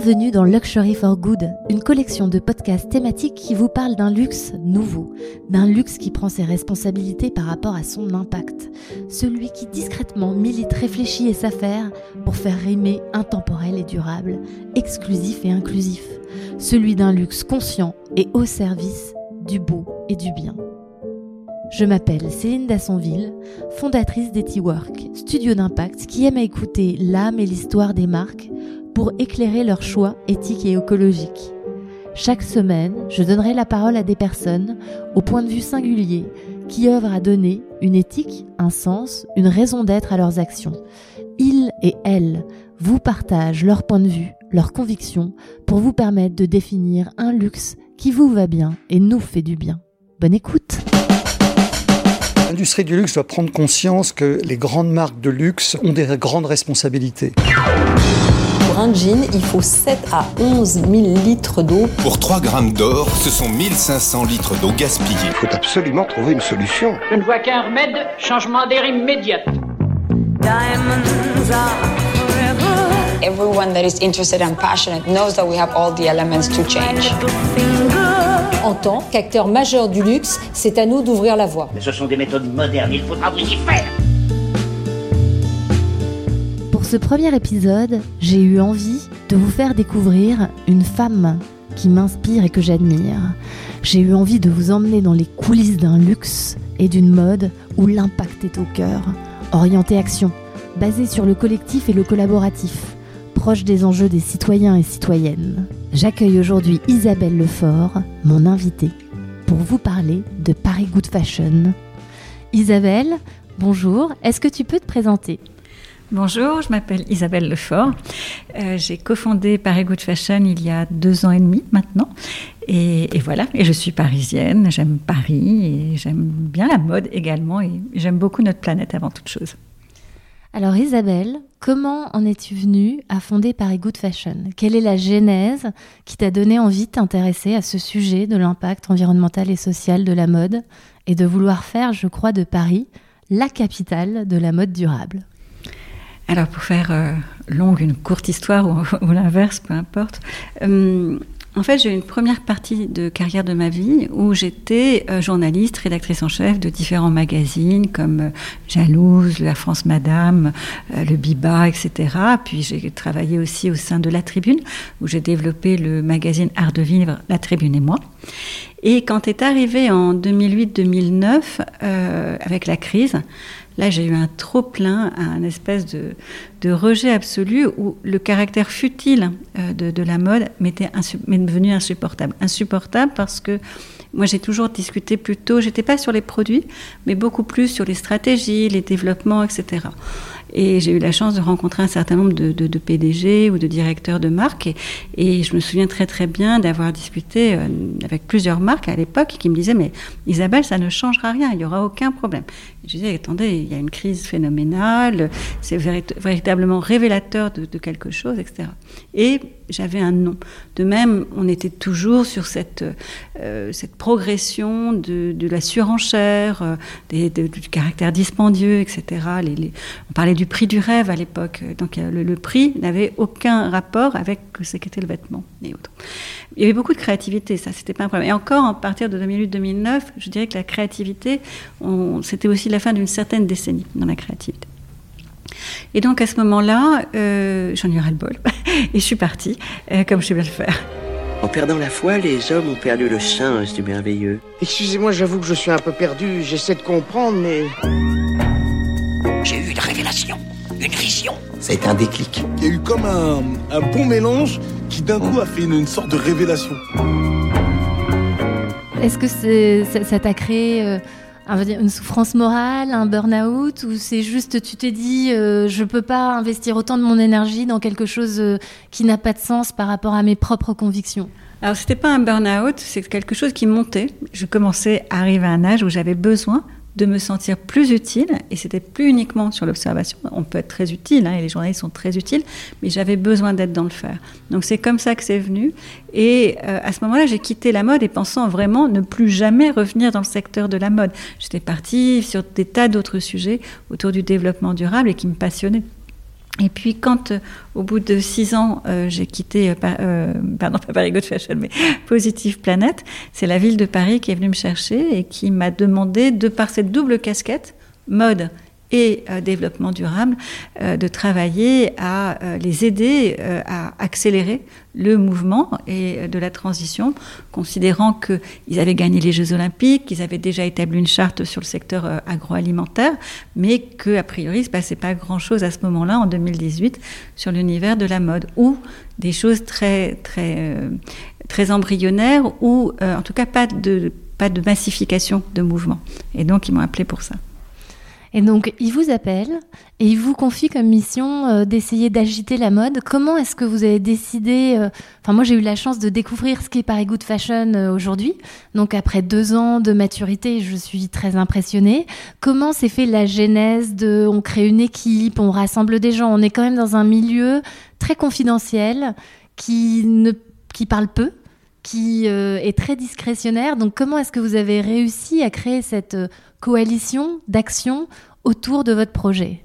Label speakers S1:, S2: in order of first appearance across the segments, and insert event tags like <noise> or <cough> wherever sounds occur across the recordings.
S1: Bienvenue dans Luxury for Good, une collection de podcasts thématiques qui vous parle d'un luxe nouveau, d'un luxe qui prend ses responsabilités par rapport à son impact, celui qui discrètement milite, réfléchit et s'affaire pour faire rimer intemporel et durable, exclusif et inclusif, celui d'un luxe conscient et au service du beau et du bien. Je m'appelle Céline Dassonville, fondatrice d'Etiwork, studio d'impact qui aime à écouter l'âme et l'histoire des marques pour éclairer leurs choix éthiques et écologiques. Chaque semaine, je donnerai la parole à des personnes au point de vue singulier qui œuvrent à donner une éthique, un sens, une raison d'être à leurs actions. Ils et elles vous partagent leur point de vue, leurs convictions pour vous permettre de définir un luxe qui vous va bien et nous fait du bien. Bonne écoute
S2: L'industrie du luxe doit prendre conscience que les grandes marques de luxe ont des grandes responsabilités.
S3: Pour un jean, il faut 7 à 11 000 litres d'eau.
S4: Pour 3 grammes d'or, ce sont 1500 litres d'eau gaspillée.
S5: Il faut absolument trouver une solution.
S6: Je ne vois qu'un remède, changement d'air immédiat.
S7: Everyone that is interested and passionate knows that we have all the elements to change.
S3: En tant qu'acteur majeur du luxe, c'est à nous d'ouvrir la voie.
S8: Mais ce sont des méthodes modernes, il faudra vous y faire.
S1: Pour ce premier épisode, j'ai eu envie de vous faire découvrir une femme qui m'inspire et que j'admire. J'ai eu envie de vous emmener dans les coulisses d'un luxe et d'une mode où l'impact est au cœur, orienté action, basé sur le collectif et le collaboratif, proche des enjeux des citoyens et citoyennes. J'accueille aujourd'hui Isabelle Lefort, mon invitée, pour vous parler de Paris Good Fashion. Isabelle, bonjour, est-ce que tu peux te présenter?
S9: Bonjour, je m'appelle Isabelle Lefort. Euh, j'ai cofondé Paris Good Fashion il y a deux ans et demi maintenant. Et, et voilà, et je suis parisienne, j'aime Paris et j'aime bien la mode également et j'aime beaucoup notre planète avant toute chose.
S1: Alors Isabelle, comment en es-tu venue à fonder Paris Good Fashion? Quelle est la genèse qui t'a donné envie de t'intéresser à ce sujet de l'impact environnemental et social de la mode et de vouloir faire, je crois, de Paris la capitale de la mode durable?
S9: Alors pour faire euh, longue une courte histoire <laughs> ou, l'inverse, peu importe. euh, en fait, j'ai eu une première partie de carrière de ma vie où j'étais euh, journaliste, rédactrice en chef de différents magazines comme Jalouse, La France Madame, Le Biba, etc. Puis j'ai travaillé aussi au sein de La Tribune où j'ai développé le magazine Art de Vivre, La Tribune et moi. Et quand est arrivé en 2008-2009, euh, avec la crise, là j'ai eu un trop plein, un espèce de, rejet absolu où le caractère futile euh, de, la mode m'était devenu insupportable. Insupportable parce que moi j'ai toujours discuté plutôt, j'étais pas sur les produits, mais beaucoup plus sur les stratégies, les développements, etc. Et j'ai eu la chance de rencontrer un certain nombre de PDG ou de directeurs de marques. Et, et, je me souviens très très bien d'avoir discuté euh, avec plusieurs marques à l'époque qui me disaient Mais Isabelle, ça ne changera rien, il n'y aura aucun problème. Je disais Attendez, il y a une crise phénoménale, c'est véritablement révélateur de, quelque chose, etc. Et j'avais un nom. De même, on était toujours sur cette, euh, cette progression de, la surenchère, euh, des, de, du caractère dispendieux, etc. On parlait du prix du rêve à l'époque. Donc le, le prix n'avait aucun rapport avec ce qu'était le vêtement. Il y avait beaucoup de créativité, ça, c'était pas un problème. Et encore, à partir de 2008-2009, je dirais que la créativité, c'était aussi la fin d'une certaine décennie dans la créativité. Et donc à ce moment-là, euh, j'en ai eu ras-le-bol <laughs> et je suis partie, euh, comme je sais bien le faire.
S10: En perdant la foi, les hommes ont perdu le sens du merveilleux.
S11: Excusez-moi, j'avoue que je suis un peu perdu, j'essaie de comprendre, mais...
S8: J'ai eu une révélation, une vision.
S10: Ça a été un déclic.
S12: Il y a eu comme un, un bon mélange qui d'un coup a fait une, une sorte de révélation.
S1: Est-ce que ça t'a créé... Une souffrance morale, un burn-out, ou c'est juste tu t'es dit euh, je peux pas investir autant de mon énergie dans quelque chose euh, qui n'a pas de sens par rapport à mes propres convictions?
S9: Alors c'était pas un burn-out, c'est quelque chose qui montait. Je commençais à arriver à un âge où j'avais besoin de me sentir plus utile, et c'était plus uniquement sur l'observation, on peut être très utile, hein, et les journalistes sont très utiles, mais j'avais besoin d'être dans le faire. Donc c'est comme ça que c'est venu, et euh, à ce moment-là, j'ai quitté la mode et pensant vraiment ne plus jamais revenir dans le secteur de la mode. J'étais partie sur des tas d'autres sujets autour du développement durable et qui me passionnaient. Et puis quand, euh, au bout de six ans, euh, j'ai quitté, euh, pardon, <laughs> pas Paris Good Fashion, mais <laughs> Positive Planet, c'est la ville de Paris qui est venue me chercher et qui m'a demandé, de par cette double casquette, mode et euh, développement durable, euh, de travailler à euh, les aider à accélérer le mouvement et de la transition, considérant qu'ils avaient gagné les Jeux olympiques, qu'ils avaient déjà établi une charte sur le secteur agroalimentaire, mais qu'a priori, il ne se passait pas grand-chose à ce moment-là, en 2018, sur l'univers de la mode, ou des choses très, très, très embryonnaires, ou en tout cas pas de, pas de massification de mouvement. Et donc, ils m'ont appelé pour ça.
S1: Et donc, il vous appelle et il vous confie comme mission euh, d'essayer d'agiter la mode. Comment est-ce que vous avez décidé euh, Enfin, moi, j'ai eu la chance de découvrir ce qu'est Paris Good Fashion euh, aujourd'hui. Donc, après deux ans de maturité, je suis très impressionnée. Comment s'est fait la genèse de On crée une équipe, on rassemble des gens. On est quand même dans un milieu très confidentiel qui ne qui parle peu qui est très discrétionnaire. Donc comment est-ce que vous avez réussi à créer cette coalition d'action autour de votre projet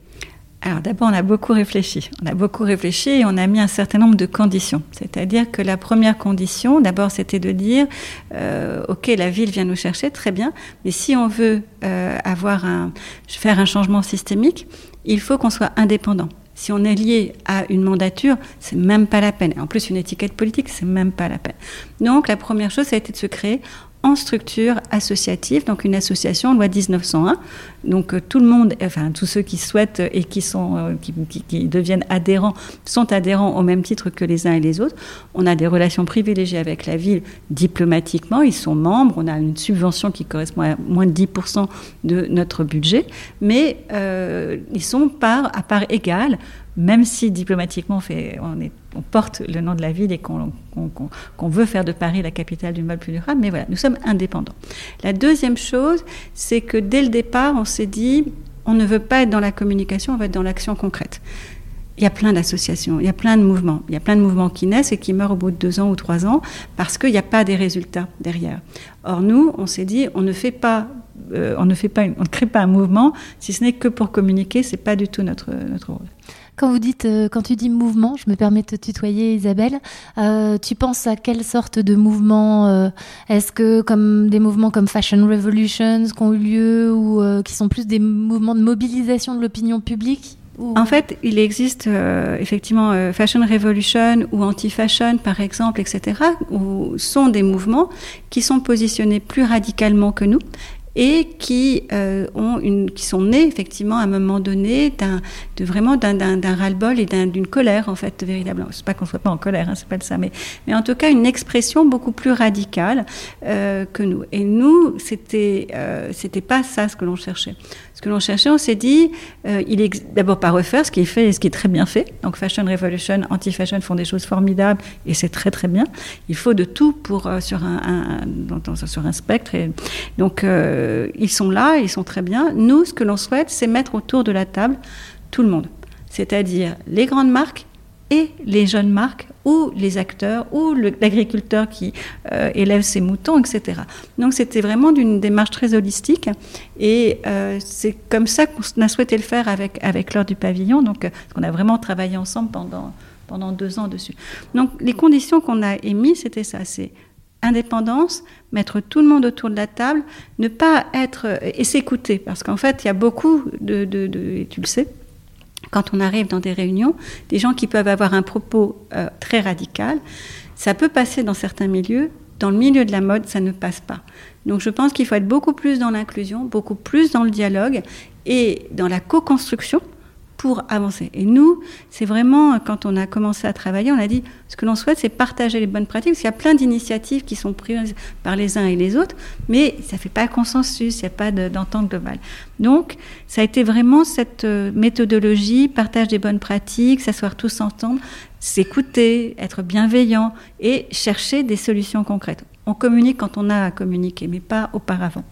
S9: alors d'abord, on a beaucoup réfléchi. On a beaucoup réfléchi et on a mis un certain nombre de conditions. C'est-à-dire que la première condition, d'abord, c'était de dire, euh, ok, la ville vient nous chercher, très bien, mais si on veut euh, avoir un, faire un changement systémique, il faut qu'on soit indépendant. Si on est lié à une mandature, c'est même pas la peine. En plus, une étiquette politique, c'est même pas la peine. Donc, la première chose, ça a été de se créer en structure associative, donc une association loi 1901. Donc euh, tout le monde, enfin tous ceux qui souhaitent et qui sont euh, qui, deviennent adhérents sont adhérents au même titre que les uns et les autres. On a des relations privilégiées avec la ville diplomatiquement, ils sont membres, on a une subvention qui correspond à moins de 10% de notre budget, mais euh, ils sont à part égale même si diplomatiquement on, porte le nom de la ville et qu'on veut faire de Paris la capitale du mode plus durable, mais voilà, nous sommes indépendants. La deuxième chose, c'est que dès le départ, on s'est dit, on ne veut pas être dans la communication, on va être dans l'action concrète. Il y a plein d'associations, il y a plein de mouvements, il y a plein de mouvements qui naissent et qui meurent au bout de deux ans ou trois ans parce qu'il n'y a pas des résultats derrière. Or nous, on s'est dit, on ne fait pas, euh, on ne fait pas, on ne crée pas un mouvement si ce n'est que pour communiquer. C'est pas du tout notre notre rôle.
S1: Quand vous dites, euh, quand tu dis mouvement, je me permets de te tutoyer, Isabelle. Euh, tu penses à quelle sorte de mouvement Est-ce que comme des mouvements comme Fashion Revolutions qui ont eu lieu ou qui sont plus des mouvements de mobilisation de l'opinion publique
S9: En fait, il existe effectivement Fashion Revolution ou Anti-Fashion, par exemple, etc., où sont des mouvements qui sont positionnés plus radicalement que nous et qui euh, ont une, qui sont nés effectivement à un moment donné d'un, de vraiment d'un, d'un, ras-le-bol et d'une colère en fait véritablement. C'est pas qu'on soit pas en colère, hein, c'est pas ça, mais mais en tout cas une expression beaucoup plus radicale euh, que nous. Et nous, c'était euh, c'était pas ça ce que l'on cherchait. Que l'on cherchait, on s'est dit, euh, il est d'abord pas refaire ce qui est fait et ce qui est très bien fait. Donc Fashion Revolution, Anti-Fashion font des choses formidables et c'est très très bien. Il faut de tout pour euh, sur un, sur un spectre. Donc euh, ils sont là, ils sont très bien. Nous, ce que l'on souhaite, c'est mettre autour de la table tout le monde, c'est-à-dire les grandes marques et les jeunes marques ou les acteurs ou l'agriculteur qui euh, élève ses moutons, etc. Donc c'était vraiment d'une démarche très holistique et euh, c'est comme ça qu'on a souhaité le faire avec, avec l'heure du pavillon. Donc on a vraiment travaillé ensemble pendant, pendant deux ans dessus. Donc les conditions qu'on a émises, c'était ça, c'est indépendance, mettre tout le monde autour de la table, ne pas être et s'écouter parce qu'en fait il y a beaucoup de, de, de tu le sais, quand on arrive dans des réunions, des gens qui peuvent avoir un propos euh, très radical. Ça peut passer dans certains milieux, dans le milieu de la mode, ça ne passe pas. Donc je pense qu'il faut être beaucoup plus dans l'inclusion, beaucoup plus dans le dialogue et dans la co-construction pour avancer. Et nous, c'est vraiment, quand on a commencé à travailler, on a dit, ce que l'on souhaite, c'est partager les bonnes pratiques, parce qu'il y a plein d'initiatives qui sont prises par les uns et les autres, mais ça ne fait pas consensus, il n'y a pas d'entente globale. Donc, ça a été vraiment cette euh, méthodologie, partage des bonnes pratiques, s'asseoir tous ensemble, s'écouter, être bienveillant et chercher des solutions concrètes. On communique quand on a à communiquer, mais pas auparavant.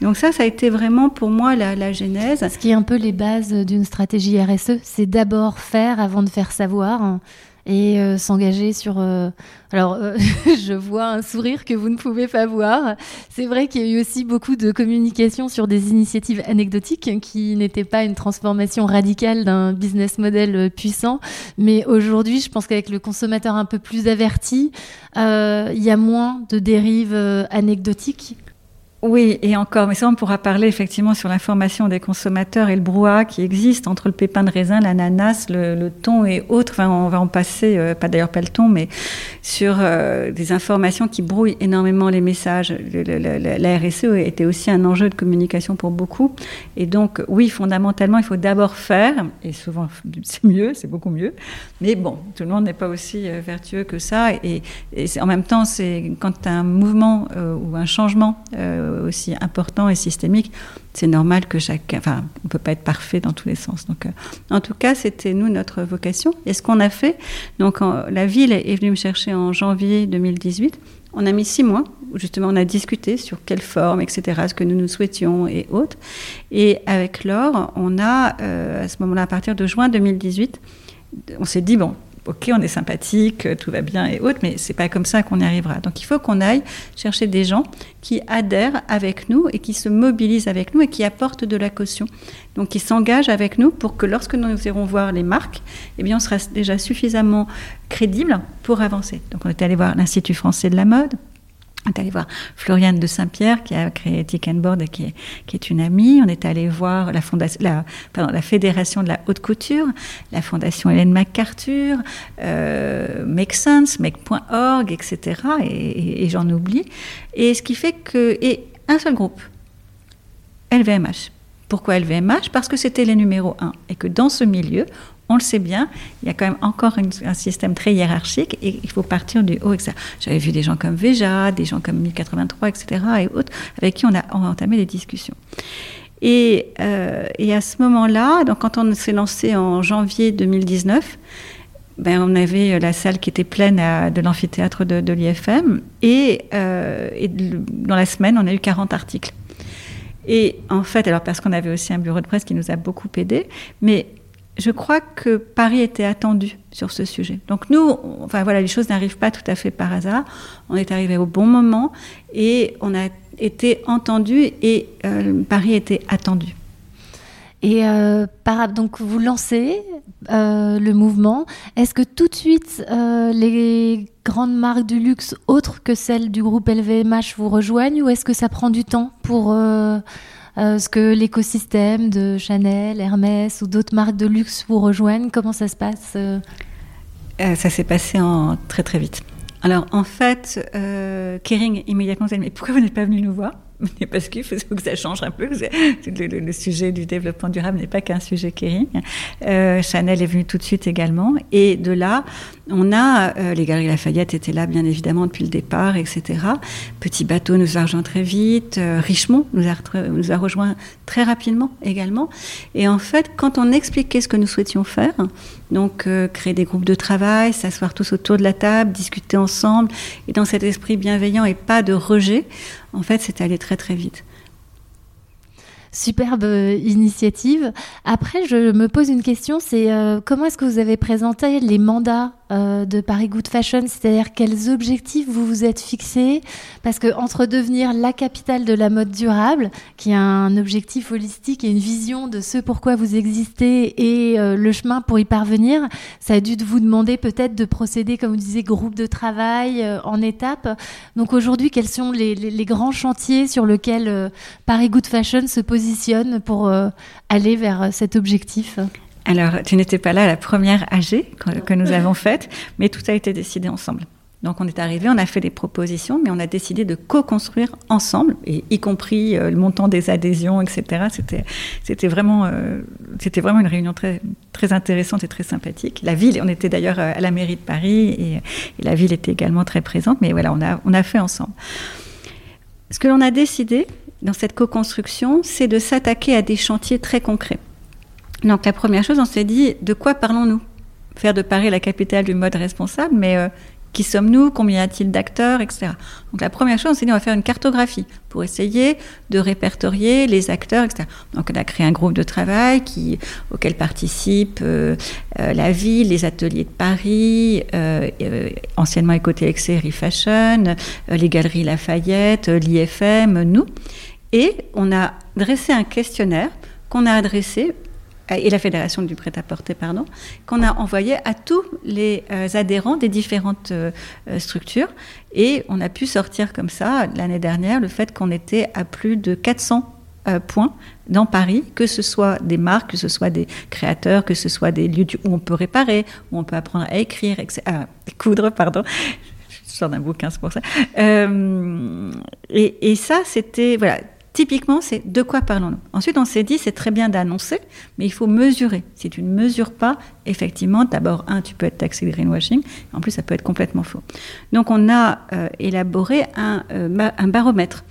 S9: Donc ça, ça a été vraiment pour moi la, genèse.
S1: Ce qui est un peu les bases d'une stratégie RSE, c'est d'abord faire avant de faire savoir. et euh, s'engager sur. euh, Alors, euh, <laughs> je vois un sourire que vous ne pouvez pas voir. C'est vrai qu'il y a eu aussi beaucoup de communication sur des initiatives anecdotiques qui n'étaient pas une transformation radicale d'un business model puissant. Mais aujourd'hui, je pense qu'avec le consommateur un peu plus averti, il y a moins de dérives anecdotiques.
S9: Oui, et encore, mais ça on pourra parler effectivement sur l'information des consommateurs et le brouhaha qui existe entre le pépin de raisin, l'ananas, le, le thon et autres. Enfin, on va en passer, euh, pas d'ailleurs pas le thon, mais sur euh, des informations qui brouillent énormément les messages. Le- le- la RSE était aussi un enjeu de communication pour beaucoup. Et donc, oui, fondamentalement, il faut d'abord faire, et souvent c'est mieux, c'est beaucoup mieux. Mais bon, tout le monde n'est pas aussi euh, vertueux que ça. Et, et en même temps, c'est quand un mouvement euh, ou un changement euh, aussi important et systémique, c'est normal que chacun. Enfin, on ne peut pas être parfait dans tous les sens. Donc, euh, en tout cas, c'était nous notre vocation. Et ce qu'on a fait, donc en- la ville est venue me chercher en janvier 2018. On a mis six mois où justement on a discuté sur quelle forme, etc., ce que nous nous souhaitions et autres. Et avec Laure, on a, euh, à ce moment-là, à partir de juin 2018, on s'est dit, bon, ok, on est sympathique, euh, tout va bien et autres, mais c'est pas comme ça qu'on y arrivera. Donc il faut qu'on aille chercher des gens qui adhèrent avec nous et qui se mobilisent avec nous et qui apportent de la caution. Donc qui s'engagent avec nous pour que lorsque nous irons voir les marques, eh bien on sera déjà suffisamment crédible pour avancer. Donc on est allé voir l'Institut français de la mode, on est allé voir Floriane de Saint-Pierre qui a créé Tick and Board et qui est, une amie. On est allé voir la, Fédération de la haute couture, la Fondation Hélène MacArthur, euh, Make Sense, Make.org, etc. Et, et- et j'en oublie. Et ce qui fait que... Et un seul groupe, LVMH. Pourquoi LVMH Parce que c'était les numéros 1 et que dans ce milieu, on le sait bien, il y a quand même encore un système très hiérarchique et il faut partir du haut. etc. J'avais vu des gens comme Veja, des gens comme 1083, etc. et autres, avec qui on a, entamé des discussions. Et, euh, et à ce moment-là, donc quand on s'est lancé en janvier 2019, ben, on avait la salle qui était pleine de l'amphithéâtre de, l'IFM et, euh, dans la semaine, on a eu 40 articles. Et en fait, alors parce qu'on avait aussi un bureau de presse qui nous a beaucoup aidé, mais je crois que Paris était attendu sur ce sujet. Donc nous, enfin voilà, les choses n'arrivent pas tout à fait par hasard. On est arrivé au bon moment et on a été entendu et euh, Paris était attendu.
S1: Et euh, par, donc vous lancez euh, le mouvement. Est-ce que tout de suite euh, les grandes marques du luxe autres que celles du groupe LVMH vous rejoignent ou est-ce que ça prend du temps pour euh, ce que l'écosystème de Chanel, Hermès ou d'autres marques de luxe vous rejoignent Comment ça se passe euh
S9: Euh, ça s'est passé en très très vite. Alors en fait, euh, Kering immédiatement s'est dit mais pourquoi vous n'êtes pas venu nous voir? <laughs> Parce qu'il faut que ça change un peu. Le, sujet du développement durable n'est pas qu'un sujet Kering. Chanel est venu tout de suite également. Et de là, on a euh, les Galeries Lafayette étaient là bien évidemment depuis le départ, etc. Petit bateau nous a rejoint très vite. Euh, Richemont nous a, rejoint très rapidement également. Et en fait, quand on expliquait ce que nous souhaitions faire, donc euh, créer des groupes de travail, s'asseoir tous autour de la table, discuter ensemble, et dans cet esprit bienveillant et pas de rejet, en fait, c'est allé très très vite.
S1: Superbe initiative. Après, je me pose une question, c'est comment est-ce que vous avez présenté les mandats euh, de Paris Good Fashion, c'est-à-dire quels objectifs vous vous êtes fixés? Parce que entre devenir la capitale de la mode durable, qui a un objectif holistique et une vision de ce pourquoi vous existez et euh, le chemin pour y parvenir, ça a dû vous demander peut-être de procéder, comme vous disiez, groupe de travail euh, en étapes. Donc aujourd'hui, quels sont les, les- grands chantiers sur lesquels Paris Good Fashion se positionne pour aller vers cet objectif?
S9: Alors, tu n'étais pas là à la première AG que, nous avons faite, mais tout a été décidé ensemble. Donc on est arrivé, on a fait des propositions, mais on a décidé de co-construire ensemble, et y compris euh, le montant des adhésions, etc. C'était, vraiment, euh, c'était vraiment une réunion très, intéressante et très sympathique. La ville, on était d'ailleurs euh, à la mairie de Paris, et, la ville était également très présente, mais voilà, on a fait ensemble. Ce que l'on a décidé dans cette co-construction, c'est de s'attaquer à des chantiers très concrets. Donc la première chose, on s'est dit, de quoi parlons-nous? Faire de Paris la capitale du mode responsable, mais euh, Qui sommes-nous? Combien y a-t-il d'acteurs, etc. Donc la première chose, c'est on va faire une cartographie pour essayer de répertorier les acteurs, etc. Donc on a créé un groupe de travail qui, auquel participent euh, euh, la ville, les ateliers de Paris, euh, anciennement Ecotélexé, Série Fashion, les galeries Lafayette, l'IFM, nous. Et on a dressé un questionnaire qu'on a adressé et la Fédération du prêt-à-porter, pardon, qu'on a envoyé à tous les euh, adhérents des différentes euh, euh, structures. Et on a pu sortir comme ça, l'année dernière, le fait qu'on était à plus de 400 points dans Paris, que ce soit des marques, que ce soit des créateurs, que ce soit des lieux où on peut réparer, où on peut apprendre à écrire, à coudre, pardon. Je sors d'un bouquin, c'est pour ça. et, et ça, c'était voilà Typiquement, c'est de quoi parlons-nous Ensuite, on s'est dit, c'est très bien d'annoncer, mais il faut mesurer. Si tu ne mesures pas, effectivement, d'abord, un, tu peux être taxé de greenwashing, en plus, ça peut être complètement faux. Donc, on a euh, élaboré un, euh, un, baromètre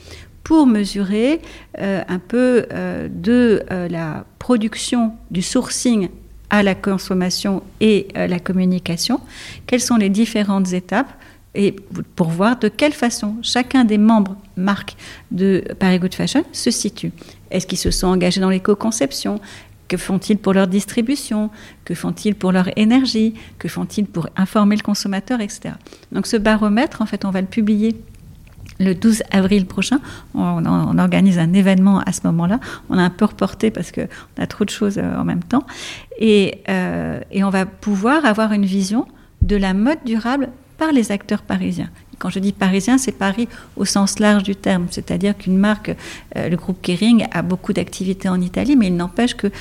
S9: pour mesurer euh, un peu de la production, du sourcing à la consommation et la communication, quelles sont les différentes étapes et pour voir de quelle façon chacun des membres marques de Paris Good Fashion se situe. Est-ce qu'ils se sont engagés dans l'éco-conception? Que font-ils pour leur distribution? Que font-ils pour leur énergie? Que font-ils pour informer le consommateur, etc. Donc ce baromètre, en fait, on va le publier le 12 avril prochain. On, organise un événement à ce moment-là. On a un peu reporté parce qu'on a trop de choses euh, en même temps. Euh, et on va pouvoir avoir une vision de la mode durable par les acteurs parisiens. Quand je dis parisien, c'est Paris au sens large du terme, c'est-à-dire qu'une marque, euh, le groupe Kering, a beaucoup d'activités en Italie, mais il n'empêche que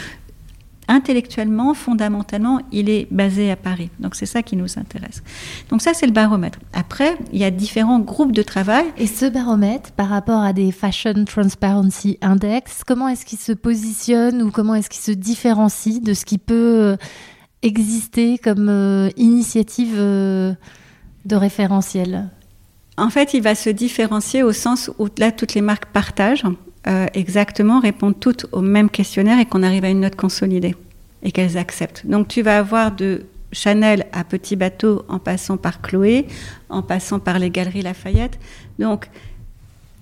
S9: intellectuellement, fondamentalement, il est basé à Paris. Donc c'est ça qui nous intéresse. Donc ça, c'est le baromètre. Après, il y a différents groupes de travail.
S1: Et ce baromètre, par rapport à des Fashion Transparency Index, comment est-ce qu'il se positionne ou comment est-ce qu'il se différencie de ce qui peut exister comme euh, initiative euh, de référentiel
S9: En fait, il va se différencier au sens où là, toutes les marques partagent euh, exactement, répondent toutes au même questionnaire et qu'on arrive à une note consolidée et qu'elles acceptent. Donc tu vas avoir de Chanel à Petit Bateau en passant par Chloé, en passant par les Galeries Lafayette. Donc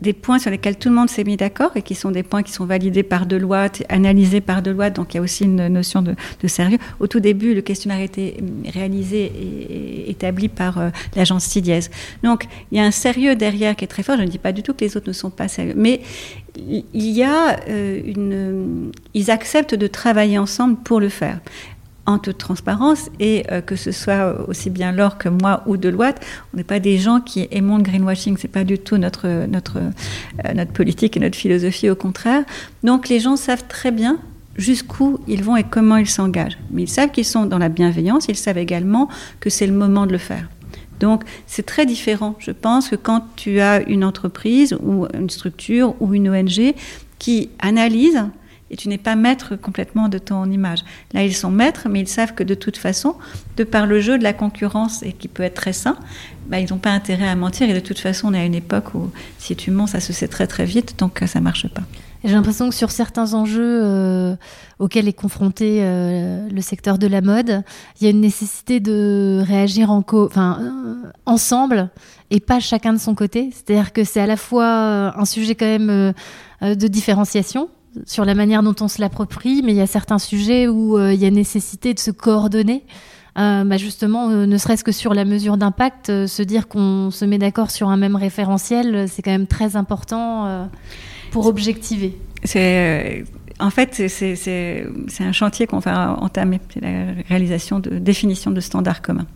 S9: des points sur lesquels tout le monde s'est mis d'accord et qui sont des points qui sont validés par Deloitte, analysés par Deloitte, donc il y a aussi une notion de, sérieux. Au tout début, le questionnaire a été réalisé et établi par euh, l'agence Sidiez. Donc il y a un sérieux derrière qui est très fort. Je ne dis pas du tout que les autres ne sont pas sérieux, mais il y a euh, une... Ils acceptent de travailler ensemble pour le faire en toute transparence et euh, que ce soit aussi bien Laure que moi ou Deloitte, on n'est pas des gens qui aimons le greenwashing, c'est pas du tout notre notre euh, notre politique et notre philosophie, au contraire. Donc les gens savent très bien jusqu'où ils vont et comment ils s'engagent. Mais ils savent qu'ils sont dans la bienveillance, ils savent également que c'est le moment de le faire. Donc c'est très différent, je pense, que quand tu as une entreprise ou une structure ou une ONG qui analyse et tu n'es pas maître complètement de ton image. Là, ils sont maîtres, mais ils savent que de toute façon, de par le jeu de la concurrence, et qui peut être très sain, bah, ils n'ont pas intérêt à mentir. Et de toute façon, on est à une époque où si tu mens, ça se sait très très vite, donc ça marche pas.
S1: J'ai l'impression que sur certains enjeux euh, auxquels est confronté euh, le secteur de la mode, il y a une nécessité de réagir en euh, ensemble et pas chacun de son côté. C'est-à-dire que c'est à la fois un sujet quand même de différenciation sur la manière dont on se l'approprie, mais il y a certains sujets où euh, il y a nécessité de se coordonner. Euh, bah justement, euh, ne serait-ce que sur la mesure d'impact, se dire qu'on se met d'accord sur un même référentiel, c'est quand même très important pour objectiver.
S9: C'est en fait, c'est un chantier qu'on va entamer, c'est la réalisation de définition de standards communs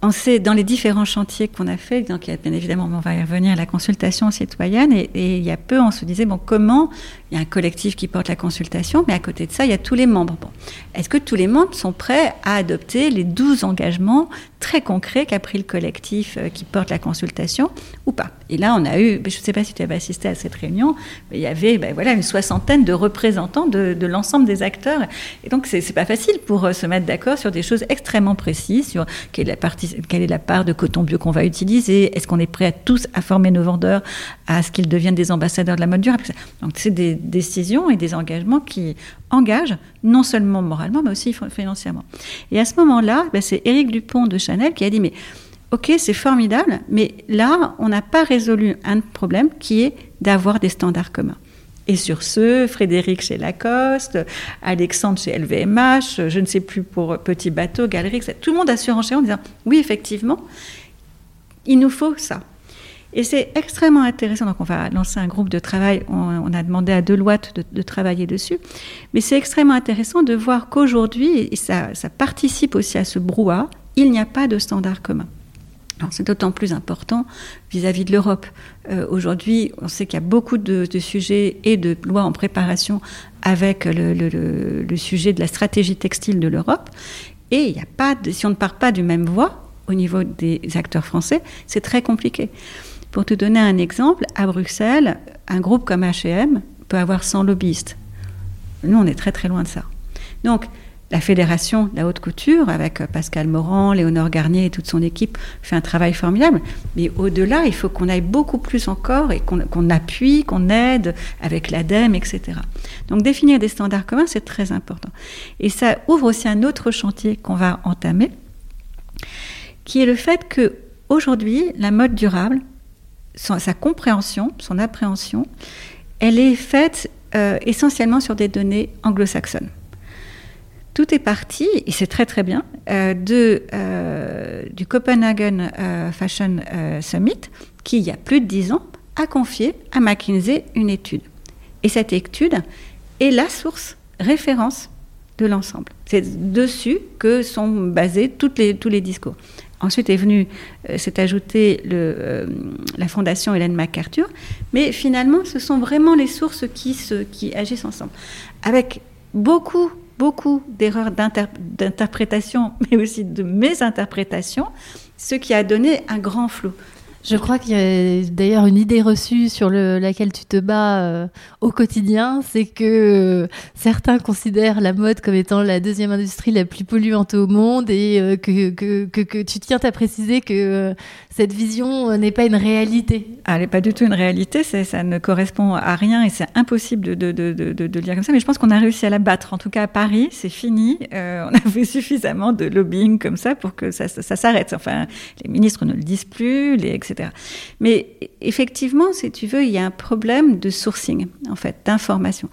S9: on sait dans les différents chantiers qu'on a fait, donc bien évidemment, on va y revenir à la consultation citoyenne, et, il y a peu, on se disait, bon, comment il y a un collectif qui porte la consultation, mais à côté de ça, il y a tous les membres. Bon, est-ce que tous les membres sont prêts à adopter les 12 engagements très concrets qu'a pris le collectif euh, qui porte la consultation ou pas? Et là, on a eu, je ne sais pas si tu avais assisté à cette réunion, mais il y avait ben, voilà, une soixantaine de représentants de, l'ensemble des acteurs. Et donc, c'est pas facile pour euh, se mettre d'accord sur des choses extrêmement précises, sur quelle est la partie quelle est la part de coton bio qu'on va utiliser Est-ce qu'on est prêt à tous à former nos vendeurs à ce qu'ils deviennent des ambassadeurs de la mode durable Donc c'est des décisions et des engagements qui engagent non seulement moralement mais aussi financièrement. Et à ce moment-là, ben, c'est Éric Dupont de Chanel qui a dit mais Ok, c'est formidable, mais là, on n'a pas résolu un problème qui est d'avoir des standards communs. Et sur ce, Frédéric chez Lacoste, Alexandre chez LVMH, je ne sais plus pour Petit Bateau, Galerie, tout le monde a surenché en disant oui, effectivement, il nous faut ça. Et c'est extrêmement intéressant. Donc, on va lancer un groupe de travail. On, a demandé à Deloitte de, travailler dessus. Mais c'est extrêmement intéressant de voir qu'aujourd'hui, ça, ça participe aussi à ce brouhaha, il n'y a pas de standard commun. C'est d'autant plus important vis-à-vis de l'Europe. Euh, aujourd'hui, on sait qu'il y a beaucoup de, sujets et de lois en préparation avec le sujet de la stratégie textile de l'Europe. Et il n'y a pas de, si on ne part pas du même voie au niveau des acteurs français, c'est très compliqué. Pour te donner un exemple, à Bruxelles, un groupe comme H&M peut avoir 100 lobbyistes. Nous, on est très très loin de ça. Donc, la Fédération de la haute couture, avec Pascal Morand, Léonore Garnier et toute son équipe, fait un travail formidable. Mais au-delà, il faut qu'on aille beaucoup plus encore et qu'on qu appuie, qu'on aide avec l'ADEME, etc. Donc définir des standards communs, c'est très important. Et ça ouvre aussi un autre chantier qu'on va entamer, qui est le fait que aujourd'hui, la mode durable, sa compréhension, son appréhension, elle est faite euh, essentiellement sur des données anglo-saxonnes. Tout est parti, et c'est très très bien, euh, euh, du Copenhagen euh, Fashion Summit, qui, il y a plus de dix ans, a confié à McKinsey une étude. Et cette étude est la source, référence de l'ensemble. C'est dessus que sont basés tous les discours. Ensuite est venu, s'est ajouté la fondation Hélène MacArthur, mais finalement, ce sont vraiment les sources qui, qui agissent ensemble, avec beaucoup, beaucoup d'erreurs d'interprétation, <laughs> mais aussi de mésinterprétation, ce qui a donné un grand flou.
S1: Je crois qu'il y a d'ailleurs une idée reçue sur le, laquelle tu te bats euh, au quotidien, c'est que euh, certains considèrent la mode comme étant la deuxième industrie la plus polluante au monde et euh, que, que, que, tu tiens à préciser que cette vision n'est pas une réalité.
S9: Ah, elle n'est pas du tout une réalité, ça ne correspond à rien et c'est impossible de, de, de, de, de le dire comme ça, mais je pense qu'on a réussi à la battre. En tout cas à Paris, c'est fini. on a <laughs> fait suffisamment de lobbying comme ça pour que ça, ça, ça s'arrête. Enfin, les ministres ne le disent plus, les, Mais effectivement, si tu veux, il y a un problème de sourcing, en fait, d'information.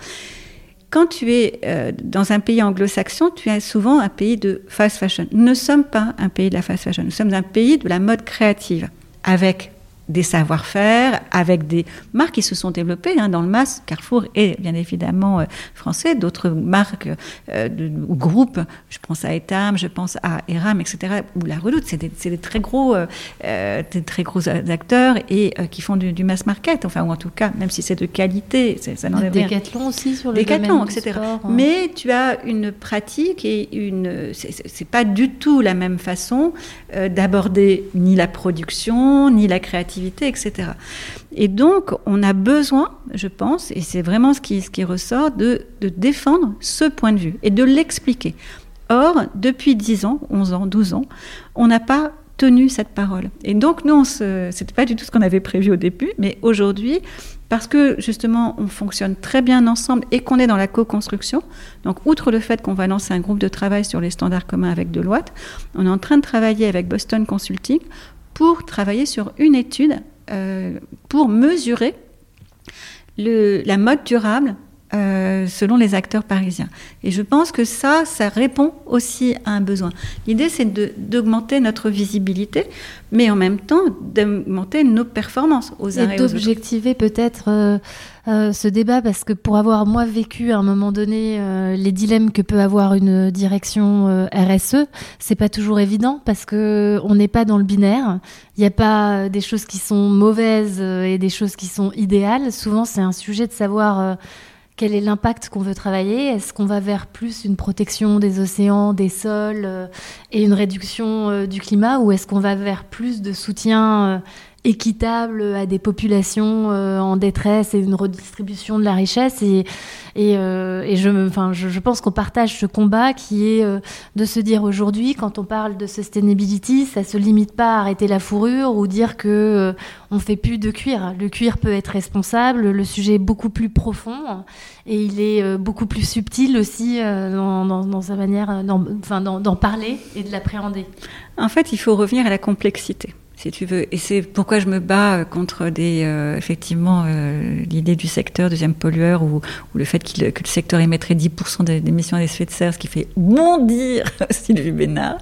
S9: Quand tu es euh, dans un pays anglo-saxon, tu es souvent un pays de fast fashion. Nous ne sommes pas un pays de la fast fashion, nous sommes un pays de la mode créative, avec des savoir-faire, avec des marques qui se sont développées hein, dans le mass. Carrefour est bien évidemment euh, français, d'autres marques euh, de, ou groupes, je pense à Etam, je pense à Eram, etc., ou La Redoute, c'est des, des, très gros, euh, des très gros acteurs et euh, qui font du, du, mass market, enfin, ou en tout cas, même si c'est de qualité, ça
S1: n'enlève rien. Décathlon aussi sur le
S9: Décathlon, etc. Sport, hein. Mais tu as une pratique et une, c'est pas du tout la même façon euh, d'aborder ni la production, ni la créativité etc. Et donc, on a besoin, je pense, et c'est vraiment ce qui, ressort, de, de défendre ce point de vue et de l'expliquer. Or, depuis 10 ans, 11 ans, 12 ans, on n'a pas tenu cette parole. Et donc, nous, ce n'était pas du tout ce qu'on avait prévu au début, mais aujourd'hui, parce que justement, on fonctionne très bien ensemble et qu'on est dans la co-construction, donc outre le fait qu'on va lancer un groupe de travail sur les standards communs avec Deloitte, on est en train de travailler avec Boston Consulting pour travailler sur une étude euh, pour mesurer le, la mode durable euh, selon les acteurs parisiens. Et je pense que ça, ça répond aussi à un besoin. L'idée, c'est d'augmenter notre visibilité, mais en même temps d'augmenter nos performances aux uns
S1: et, et d'objectiver peut-être euh, euh, ce débat parce que pour avoir moi vécu à un moment donné euh, les dilemmes que peut avoir une direction euh, RSE, c'est pas toujours évident parce que on n'est pas dans le binaire. Il n'y a pas des choses qui sont mauvaises et des choses qui sont idéales. Souvent, c'est un sujet de savoir quel est l'impact qu'on veut travailler Est-ce qu'on va vers plus une protection des océans, des sols euh, et une réduction euh, du climat ou est-ce qu'on va vers plus de soutien euh, équitable à des populations en détresse et une redistribution de la richesse. Et, et, et je, enfin, je, pense qu'on partage ce combat qui est de se dire aujourd'hui, quand on parle de sustainability, ça se limite pas à arrêter la fourrure ou dire que on fait plus de cuir. Le cuir peut être responsable, le sujet est beaucoup plus profond et il est beaucoup plus subtil aussi dans, dans, dans, sa manière d'en parler et de l'appréhender.
S9: En fait, il faut revenir à la complexité si tu veux. Et c'est pourquoi je me bats euh, contre des, euh, effectivement, euh, l'idée du secteur deuxième pollueur ou, ou le fait que le secteur émettrait 10% des émissions d'effet de serre, ce qui fait bondir <laughs> Sylvie Bénard,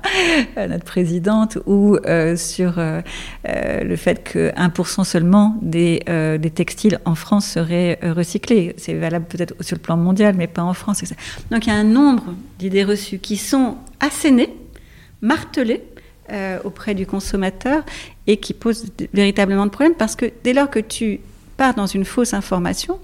S9: notre présidente, ou sur le fait que 1% seulement des, des textiles en France seraient recyclés. C'est valable peut-être sur le plan mondial, mais pas en France. Donc il y a un nombre d'idées reçues qui sont assénées, martelées, euh, auprès du consommateur et qui pose véritablement de problèmes parce que dès lors que tu pars dans une fausse information,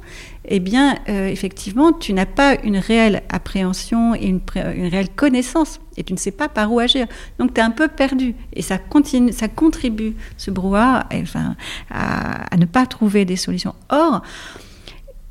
S9: eh bien, euh, effectivement, tu n'as pas une réelle appréhension et une, une, réelle connaissance et tu ne sais pas par où agir. Donc, tu es un peu perdu et ça, continue, ça contribue, ce brouhaha, enfin, à, à ne pas trouver des solutions. Or,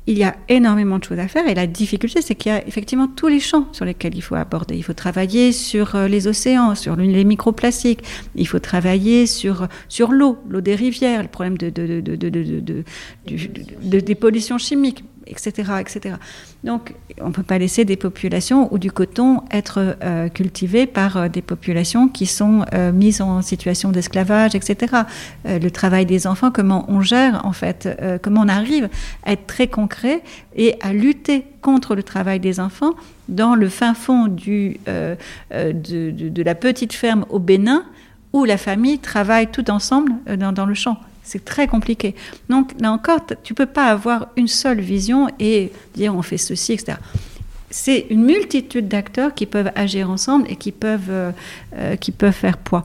S9: il y a énormément de choses à faire et la difficulté, c'est qu'il y a effectivement tous les champs sur lesquels il faut aborder. Il faut travailler sur euh, les océans, sur les microplastiques, il faut travailler sur, l'eau, l'eau des rivières, le problème de, de, de, des pollutions chimiques etc.. Donc, on ne peut pas laisser des populations ou du coton être euh, cultivé par euh, des populations qui sont euh, mises en situation d'esclavage, etc. le travail des enfants, comment on gère, en fait, comment on arrive à être très concret et à lutter contre le travail des enfants dans le fin fond du, de, la petite ferme au Bénin où la famille travaille tout ensemble dans le champ. C'est très compliqué. Donc là encore, tu peux pas avoir une seule vision et dire on fait ceci, etc. C'est une multitude d'acteurs qui peuvent agir ensemble et qui peuvent, euh, euh, qui peuvent faire poids.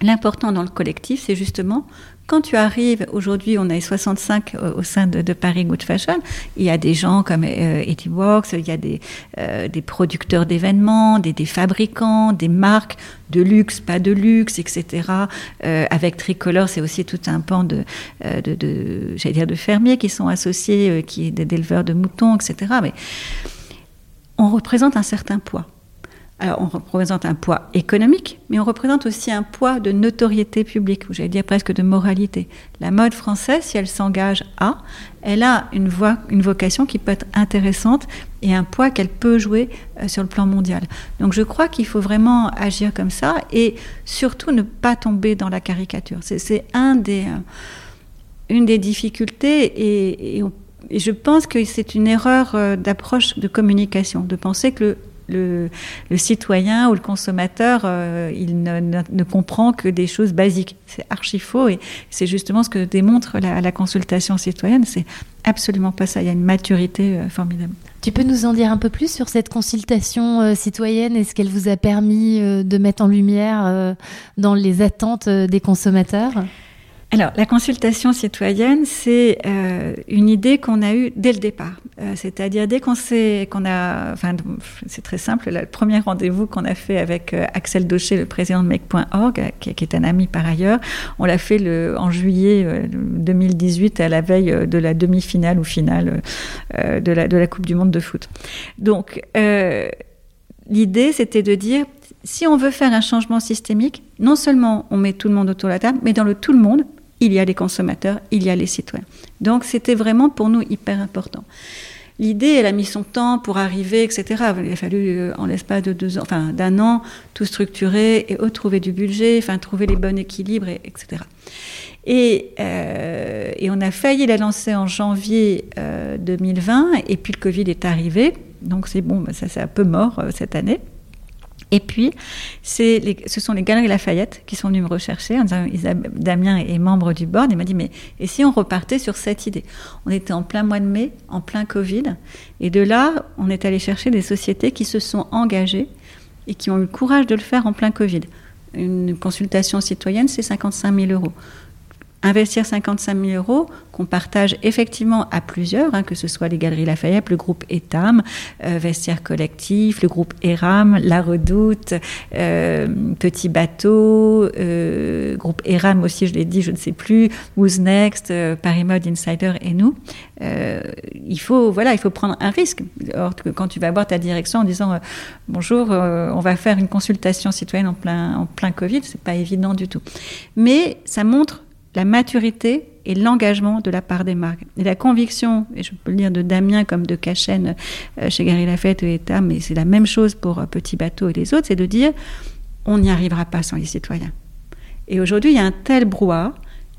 S9: L'important dans le collectif, c'est justement quand tu arrives, aujourd'hui, on est 65 au sein de, Paris Good Fashion, il y a des gens comme euh, Works, il y a des, euh, des producteurs d'événements, des, des, fabricants, des marques de luxe, pas de luxe, etc. Euh, avec Tricolore, c'est aussi tout un pan de, euh, de, de j'allais dire, de fermiers qui sont associés, euh, qui d'éleveurs de moutons, etc. Mais on représente un certain poids. Alors, on représente un poids économique, mais on représente aussi un poids de notoriété publique, ou j'allais dire presque de moralité. La mode française, si elle s'engage à, elle a une, une vocation qui peut être intéressante et un poids qu'elle peut jouer euh, sur le plan mondial. Donc, je crois qu'il faut vraiment agir comme ça et surtout ne pas tomber dans la caricature. C'est euh, une des difficultés et, et, et je pense que c'est une erreur euh, d'approche de communication, de penser que le le, citoyen ou le consommateur, euh, il ne, comprend que des choses basiques. C'est archi faux et c'est justement ce que démontre la, consultation citoyenne. C'est absolument pas ça. Il y a une maturité euh, formidable.
S1: Tu peux nous en dire un peu plus sur cette consultation euh, citoyenne et ce qu'elle vous a permis de mettre en lumière dans les attentes des consommateurs?
S9: Alors, la consultation citoyenne, c'est euh, une idée qu'on a eue dès le départ. Euh, c'est-à-dire dès qu'on s'est, qu'on a, enfin, c'est très simple. Le premier rendez-vous qu'on a fait avec euh, Axel Daucher, le président de Make.org, qui, qui, est un ami par ailleurs, on l'a fait le, en juillet 2018, à la veille de la demi-finale ou finale de la, de la Coupe du Monde de foot. Donc, l'idée, c'était de dire si on veut faire un changement systémique, non seulement on met tout le monde autour de la table, mais dans le tout le monde, il y a les consommateurs, il y a les citoyens. Donc c'était vraiment pour nous hyper important. L'idée, elle a mis son temps pour arriver, etc. Il a fallu, euh, en l'espace de deux ans, enfin d'un an, tout structurer et retrouver du budget, enfin trouver les bons équilibres, etc. Et, euh, et, on a failli la lancer en janvier 2020, euh, et puis le Covid est arrivé, donc c'est bon, ça c'est un peu mort cette année. Et puis, les, ce sont les Galeries Lafayette qui sont venus me rechercher. Damien est membre du board. Il m'a dit, mais et si on repartait sur cette idée? On était en plein mois de mai, en plein Covid. Et de là, on est allé chercher des sociétés qui se sont engagées et qui ont eu le courage de le faire en plein Covid. Une consultation citoyenne, c'est 55 000 euros investir 55 000 euros qu'on partage effectivement à plusieurs, hein, que ce soit les Galeries Lafayette, le groupe Etam, euh, Vestiaire Collectif, le groupe Eram, La Redoute, euh, Petit Bateau, euh, groupe ERAM aussi, je l'ai dit, je ne sais plus, Who's Next, Paris Mode Insider et nous. il faut voilà, il faut prendre un risque. Or, quand tu vas voir ta direction en disant bonjour, on va faire une consultation citoyenne en plein en plein Covid, c'est pas évident du tout. Mais ça montre la maturité et l'engagement de la part des marques. Et la conviction, et je peux le dire de Damien comme de Cachen euh, chez Gary Lafayette et Etam, mais c'est la même chose pour euh, Petit Bateau et les autres, c'est de dire on n'y arrivera pas sans les citoyens. Et aujourd'hui, il y a un tel brouhaha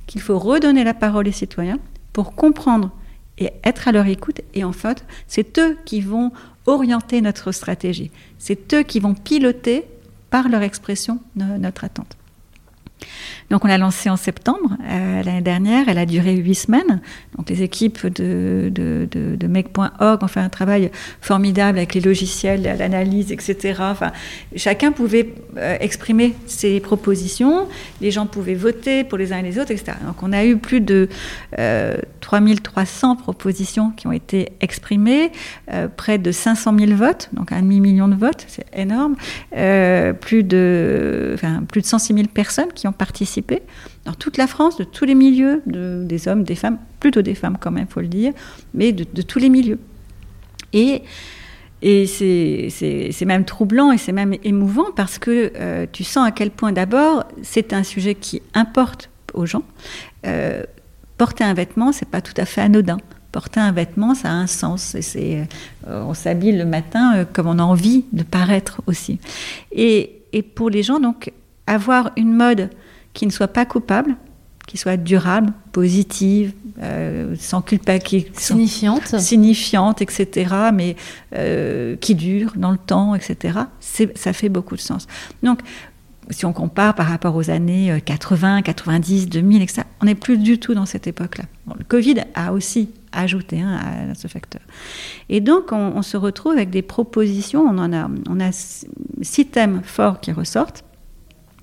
S9: qu'il faut redonner la parole aux citoyens pour comprendre et être à leur écoute. Et en fait, c'est eux qui vont orienter notre stratégie. C'est eux qui vont piloter par leur expression notre attente. Donc on l'a lancé en septembre euh, l'année dernière, elle a duré huit semaines. Donc les équipes de, de, Make.org ont fait un travail formidable avec les logiciels, l'analyse, etc. Enfin, chacun pouvait euh, exprimer ses propositions, les gens pouvaient voter pour les uns et les autres, etc. Donc on a eu plus de euh, 3300 propositions qui ont été exprimées, euh, près de 500 000 votes, donc un demi-million de votes, c'est énorme, plus, de, plus de 106 000 personnes qui ont participé dans toute la France, de tous les milieux, des hommes, des femmes, plutôt des femmes quand même, il faut le dire, mais de, tous les milieux. Et, et c'est même troublant et c'est même émouvant parce que euh, tu sens à quel point d'abord c'est un sujet qui importe aux gens. Euh, porter un vêtement, c'est pas tout à fait anodin. Porter un vêtement, ça a un sens. Et euh, on s'habille le matin comme on a envie de paraître aussi. Et, et pour les gens, donc, avoir une mode qui ne soit pas coupable, qui soit durable, positive, euh, sans culpabilité,
S1: signifiante,
S9: signifiante, etc., mais euh, qui dure dans le temps, etc. Ça fait beaucoup de sens. Donc, si on compare par rapport aux années 80, 90, 2000, etc., on n'est plus du tout dans cette époque-là. le Covid a aussi ajouté hein, à, ce facteur. Et donc, on, on, se retrouve avec des propositions. On en a, on a six thèmes forts qui ressortent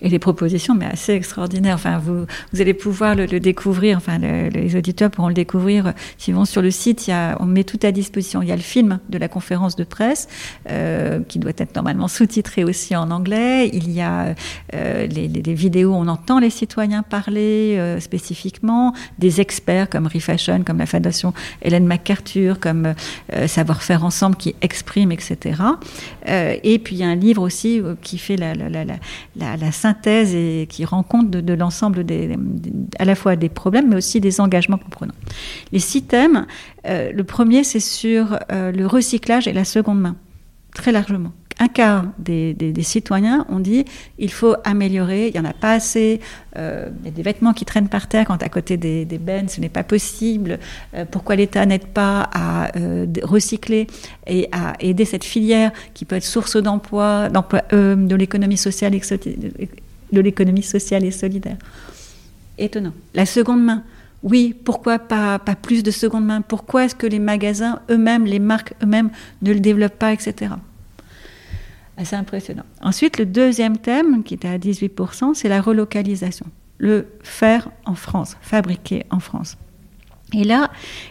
S9: et les propositions, mais assez extraordinaires. Enfin, vous, vous allez pouvoir le, découvrir, enfin, les auditeurs pourront le découvrir s'ils vont sur le site. On met tout à disposition. Il y a le film de la conférence de presse, euh, qui doit être normalement sous-titré aussi en anglais. Il y a euh, les, les, vidéos on entend les citoyens parler euh, spécifiquement, des experts comme Refashion, comme la Fondation Hélène MacArthur, comme euh, Savoir faire ensemble qui exprime, etc. Euh, et puis il y a un livre aussi qui fait la, la, la, la, la synthèse et qui rend compte de, l'ensemble des, à la fois des problèmes, mais aussi des engagements que nous prenons. Les six thèmes, euh, le premier, c'est sur euh, le recyclage et la seconde main, très largement un quart des, citoyens ont dit il faut améliorer, il n'y en a pas assez, euh, il y a des vêtements qui traînent par terre quand à côté des, bennes, ce n'est pas possible. Euh, pourquoi l'État n'aide pas à euh, recycler et à aider cette filière qui peut être source d'emploi, d'emploi de l'économie sociale, et, de l'économie sociale et solidaire Étonnant. La seconde main. Oui, pourquoi pas plus de seconde main? Pourquoi est-ce que les magasins eux-mêmes, les marques eux-mêmes ne le développent pas, etc. Assez impressionnant. Ensuite, le deuxième thème, qui était à 18%, c'est la relocalisation. Le faire en France, fabriquer en France. Et là,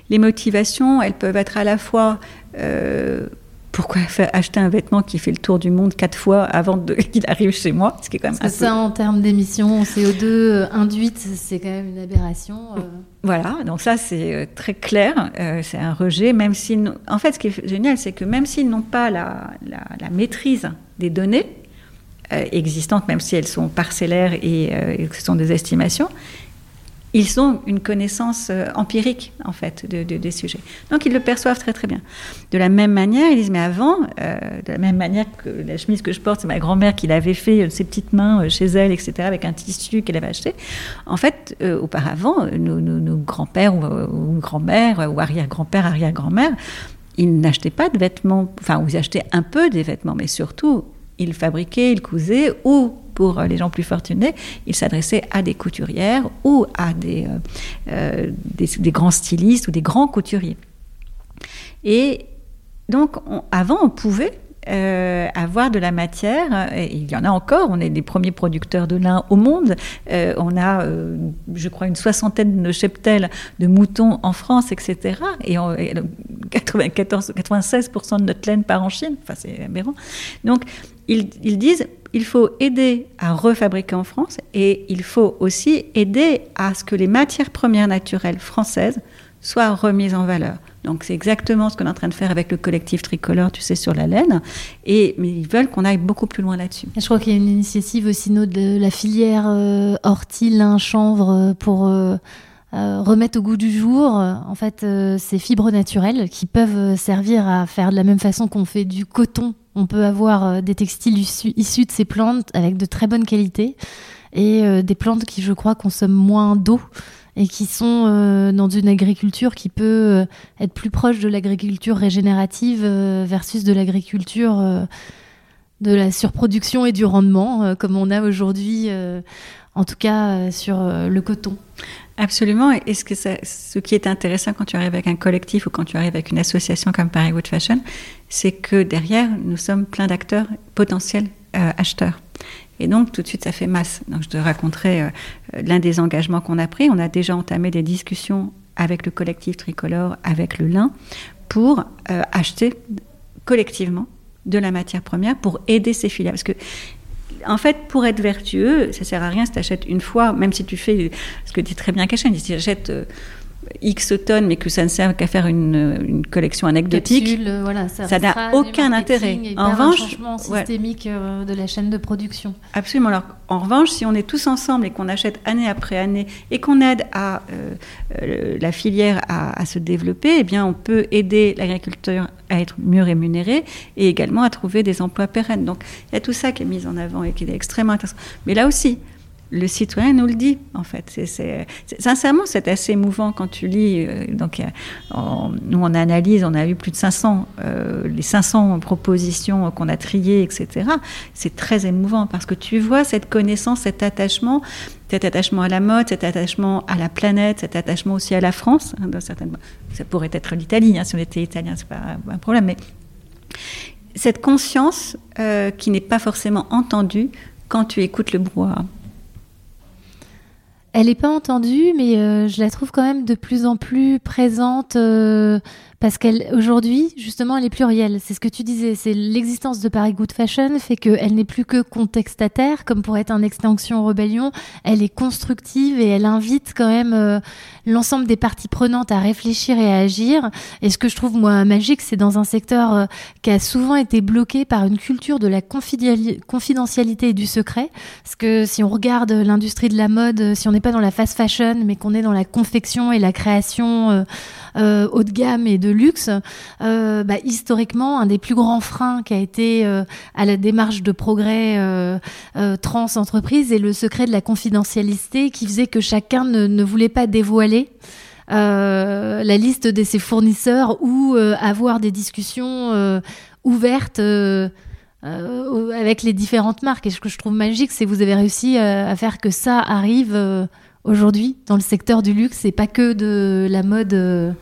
S9: les motivations, elles peuvent être à la fois euh, pourquoi acheter un vêtement qui fait le tour du monde quatre fois avant <laughs> qu'il arrive chez moi Ce qui est quand même
S1: Parce que ça, en termes d'émissions CO2 euh, induites, c'est quand même une aberration. Euh.
S9: Voilà, donc ça c'est euh, très clair, c'est un rejet, même si, en fait, ce qui est génial, c'est que même s'ils n'ont pas la, maîtrise des données existantes, même si elles sont parcellaires et que ce sont des estimations, ils ont une connaissance euh, empirique, en fait, de, des sujets. Donc, ils le perçoivent très, très bien. De la même manière, ils disent, mais avant, euh, de la même manière que la chemise que je porte, c'est ma grand-mère qui l'avait fait, euh, ses petites mains chez elle, etc., avec un tissu qu'elle avait acheté. En fait, auparavant, nos, grands-pères ou, grand-mères, ou arrière-grand-père, arrière-grand-mère, ils n'achetaient pas de vêtements, enfin, ils achetaient un peu des vêtements, mais surtout, ils fabriquaient, ils cousaient, ou pour les gens plus fortunés, ils s'adressaient à des couturières ou à des, euh, euh, des, grands stylistes ou des grands couturiers. Et donc, avant, on pouvait euh, avoir de la matière. Et il y en a encore. On est les premiers producteurs de lin au monde. on a, je crois, une soixantaine de cheptels de moutons en France, etc. Et, 94, 96% de notre laine part en Chine. Enfin, c'est aberrant. Donc, ils, disent il faut aider à refabriquer en France et il faut aussi aider à ce que les matières premières naturelles françaises soient remises en valeur. Donc c'est exactement ce qu'on est en train de faire avec le collectif tricolore, tu sais, sur la laine. Et, mais ils veulent qu'on aille beaucoup plus loin là-dessus.
S1: Je crois qu'il y a une initiative aussi de la filière euh, ortie, lin, chanvre euh, pour euh, euh, remettre au goût du jour en fait ces fibres naturelles qui peuvent servir à faire de la même façon qu'on fait du coton. On peut avoir des textiles issus, de ces plantes avec de très bonne qualité et des plantes qui, je crois, consomment moins d'eau et qui sont euh, dans une agriculture qui peut euh, être plus proche de l'agriculture régénérative euh, versus de l'agriculture de la surproduction et du rendement, comme on a aujourd'hui, en tout cas sur le coton.
S9: Absolument. Et ce, qui est intéressant quand tu arrives avec un collectif ou quand tu arrives avec une association comme Paris Wood Fashion, c'est que derrière, nous sommes plein d'acteurs potentiels acheteurs. Et donc, tout de suite, ça fait masse. Donc, je te raconterai euh, l'un des engagements qu'on a pris. On a déjà entamé des discussions avec le collectif tricolore, avec le lin, pour euh, acheter collectivement de la matière première pour aider ces filières. Parce que en fait, pour être vertueux, ça sert à rien si tu achètes une fois, même si tu fais ce que dit très bien Cachin, si tu achètes euh, X tonnes, mais que ça ne sert qu'à faire une, une, collection anecdotique,
S1: euh, voilà, ça
S9: n'a aucun intérêt.
S1: En revanche, un changement systémique ouais. de la chaîne de production.
S9: Absolument. Alors, en revanche, si on est tous ensemble et qu'on achète année après année et qu'on aide à euh, euh, la filière à, à, se développer, eh bien, on peut aider l'agriculteur à être mieux rémunéré et également à trouver des emplois pérennes. Donc, il y a tout ça qui est mis en avant et qui est extrêmement intéressant. Mais là aussi, le citoyen nous le dit, en fait. Sincèrement, c'est assez émouvant quand tu lis. Euh, donc, on, nous, on analyse, on a eu plus de 500, euh, les 500 propositions qu'on a triées, etc. C'est très émouvant parce que tu vois cette connaissance, cet attachement, cet attachement à la mode, cet attachement à la planète, cet attachement aussi à la France. Hein, certaines... Ça pourrait être l'Italie, hein, si on était italien, c'est pas un problème. Mais cette conscience euh, qui n'est pas forcément entendue quand tu écoutes le brouhaha.
S1: Elle n'est pas entendue, mais euh, je la trouve quand même de plus en plus présente euh, parce qu'elle aujourd'hui justement elle est plurielle. C'est ce que tu disais, c'est l'existence de Paris Good Fashion fait qu'elle n'est plus que contextataire, comme pour être un extinction rébellion. Elle est constructive et elle invite quand même euh, l'ensemble des parties prenantes à réfléchir et à agir. Et ce que je trouve moi magique, c'est dans un secteur euh, qui a souvent été bloqué par une culture de la confidentialité et du secret. Parce que si on regarde l'industrie de la mode, euh, si on n'est pas dans la fast fashion, mais qu'on est dans la confection et la création euh, haut de gamme et de luxe, euh, bah, historiquement, un des plus grands freins qui a été euh, à la démarche de progrès euh, trans entreprise est le secret de la confidentialité qui faisait que chacun ne, voulait pas dévoiler la liste de ses fournisseurs ou avoir des discussions ouvertes avec les différentes marques. Et ce que je trouve magique, c'est que vous avez réussi à faire que ça arrive aujourd'hui dans le secteur du luxe et pas que de la mode.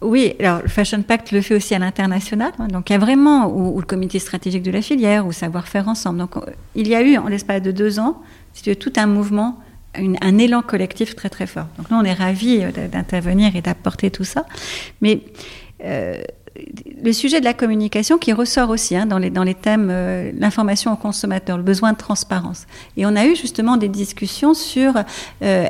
S9: Oui, alors le Fashion Pact le fait aussi à l'international. Hein, donc il y a vraiment, ou, le comité stratégique de la filière, ou savoir-faire ensemble. Donc il y a eu, en l'espace de deux ans, tout un mouvement un élan collectif très très fort. Donc nous, on est ravis d'intervenir et d'apporter tout ça. Mais euh, le sujet de la communication qui ressort aussi hein, dans, les, dans les thèmes euh, l'information aux consommateurs, le besoin de transparence. Et on a eu justement des discussions sur euh,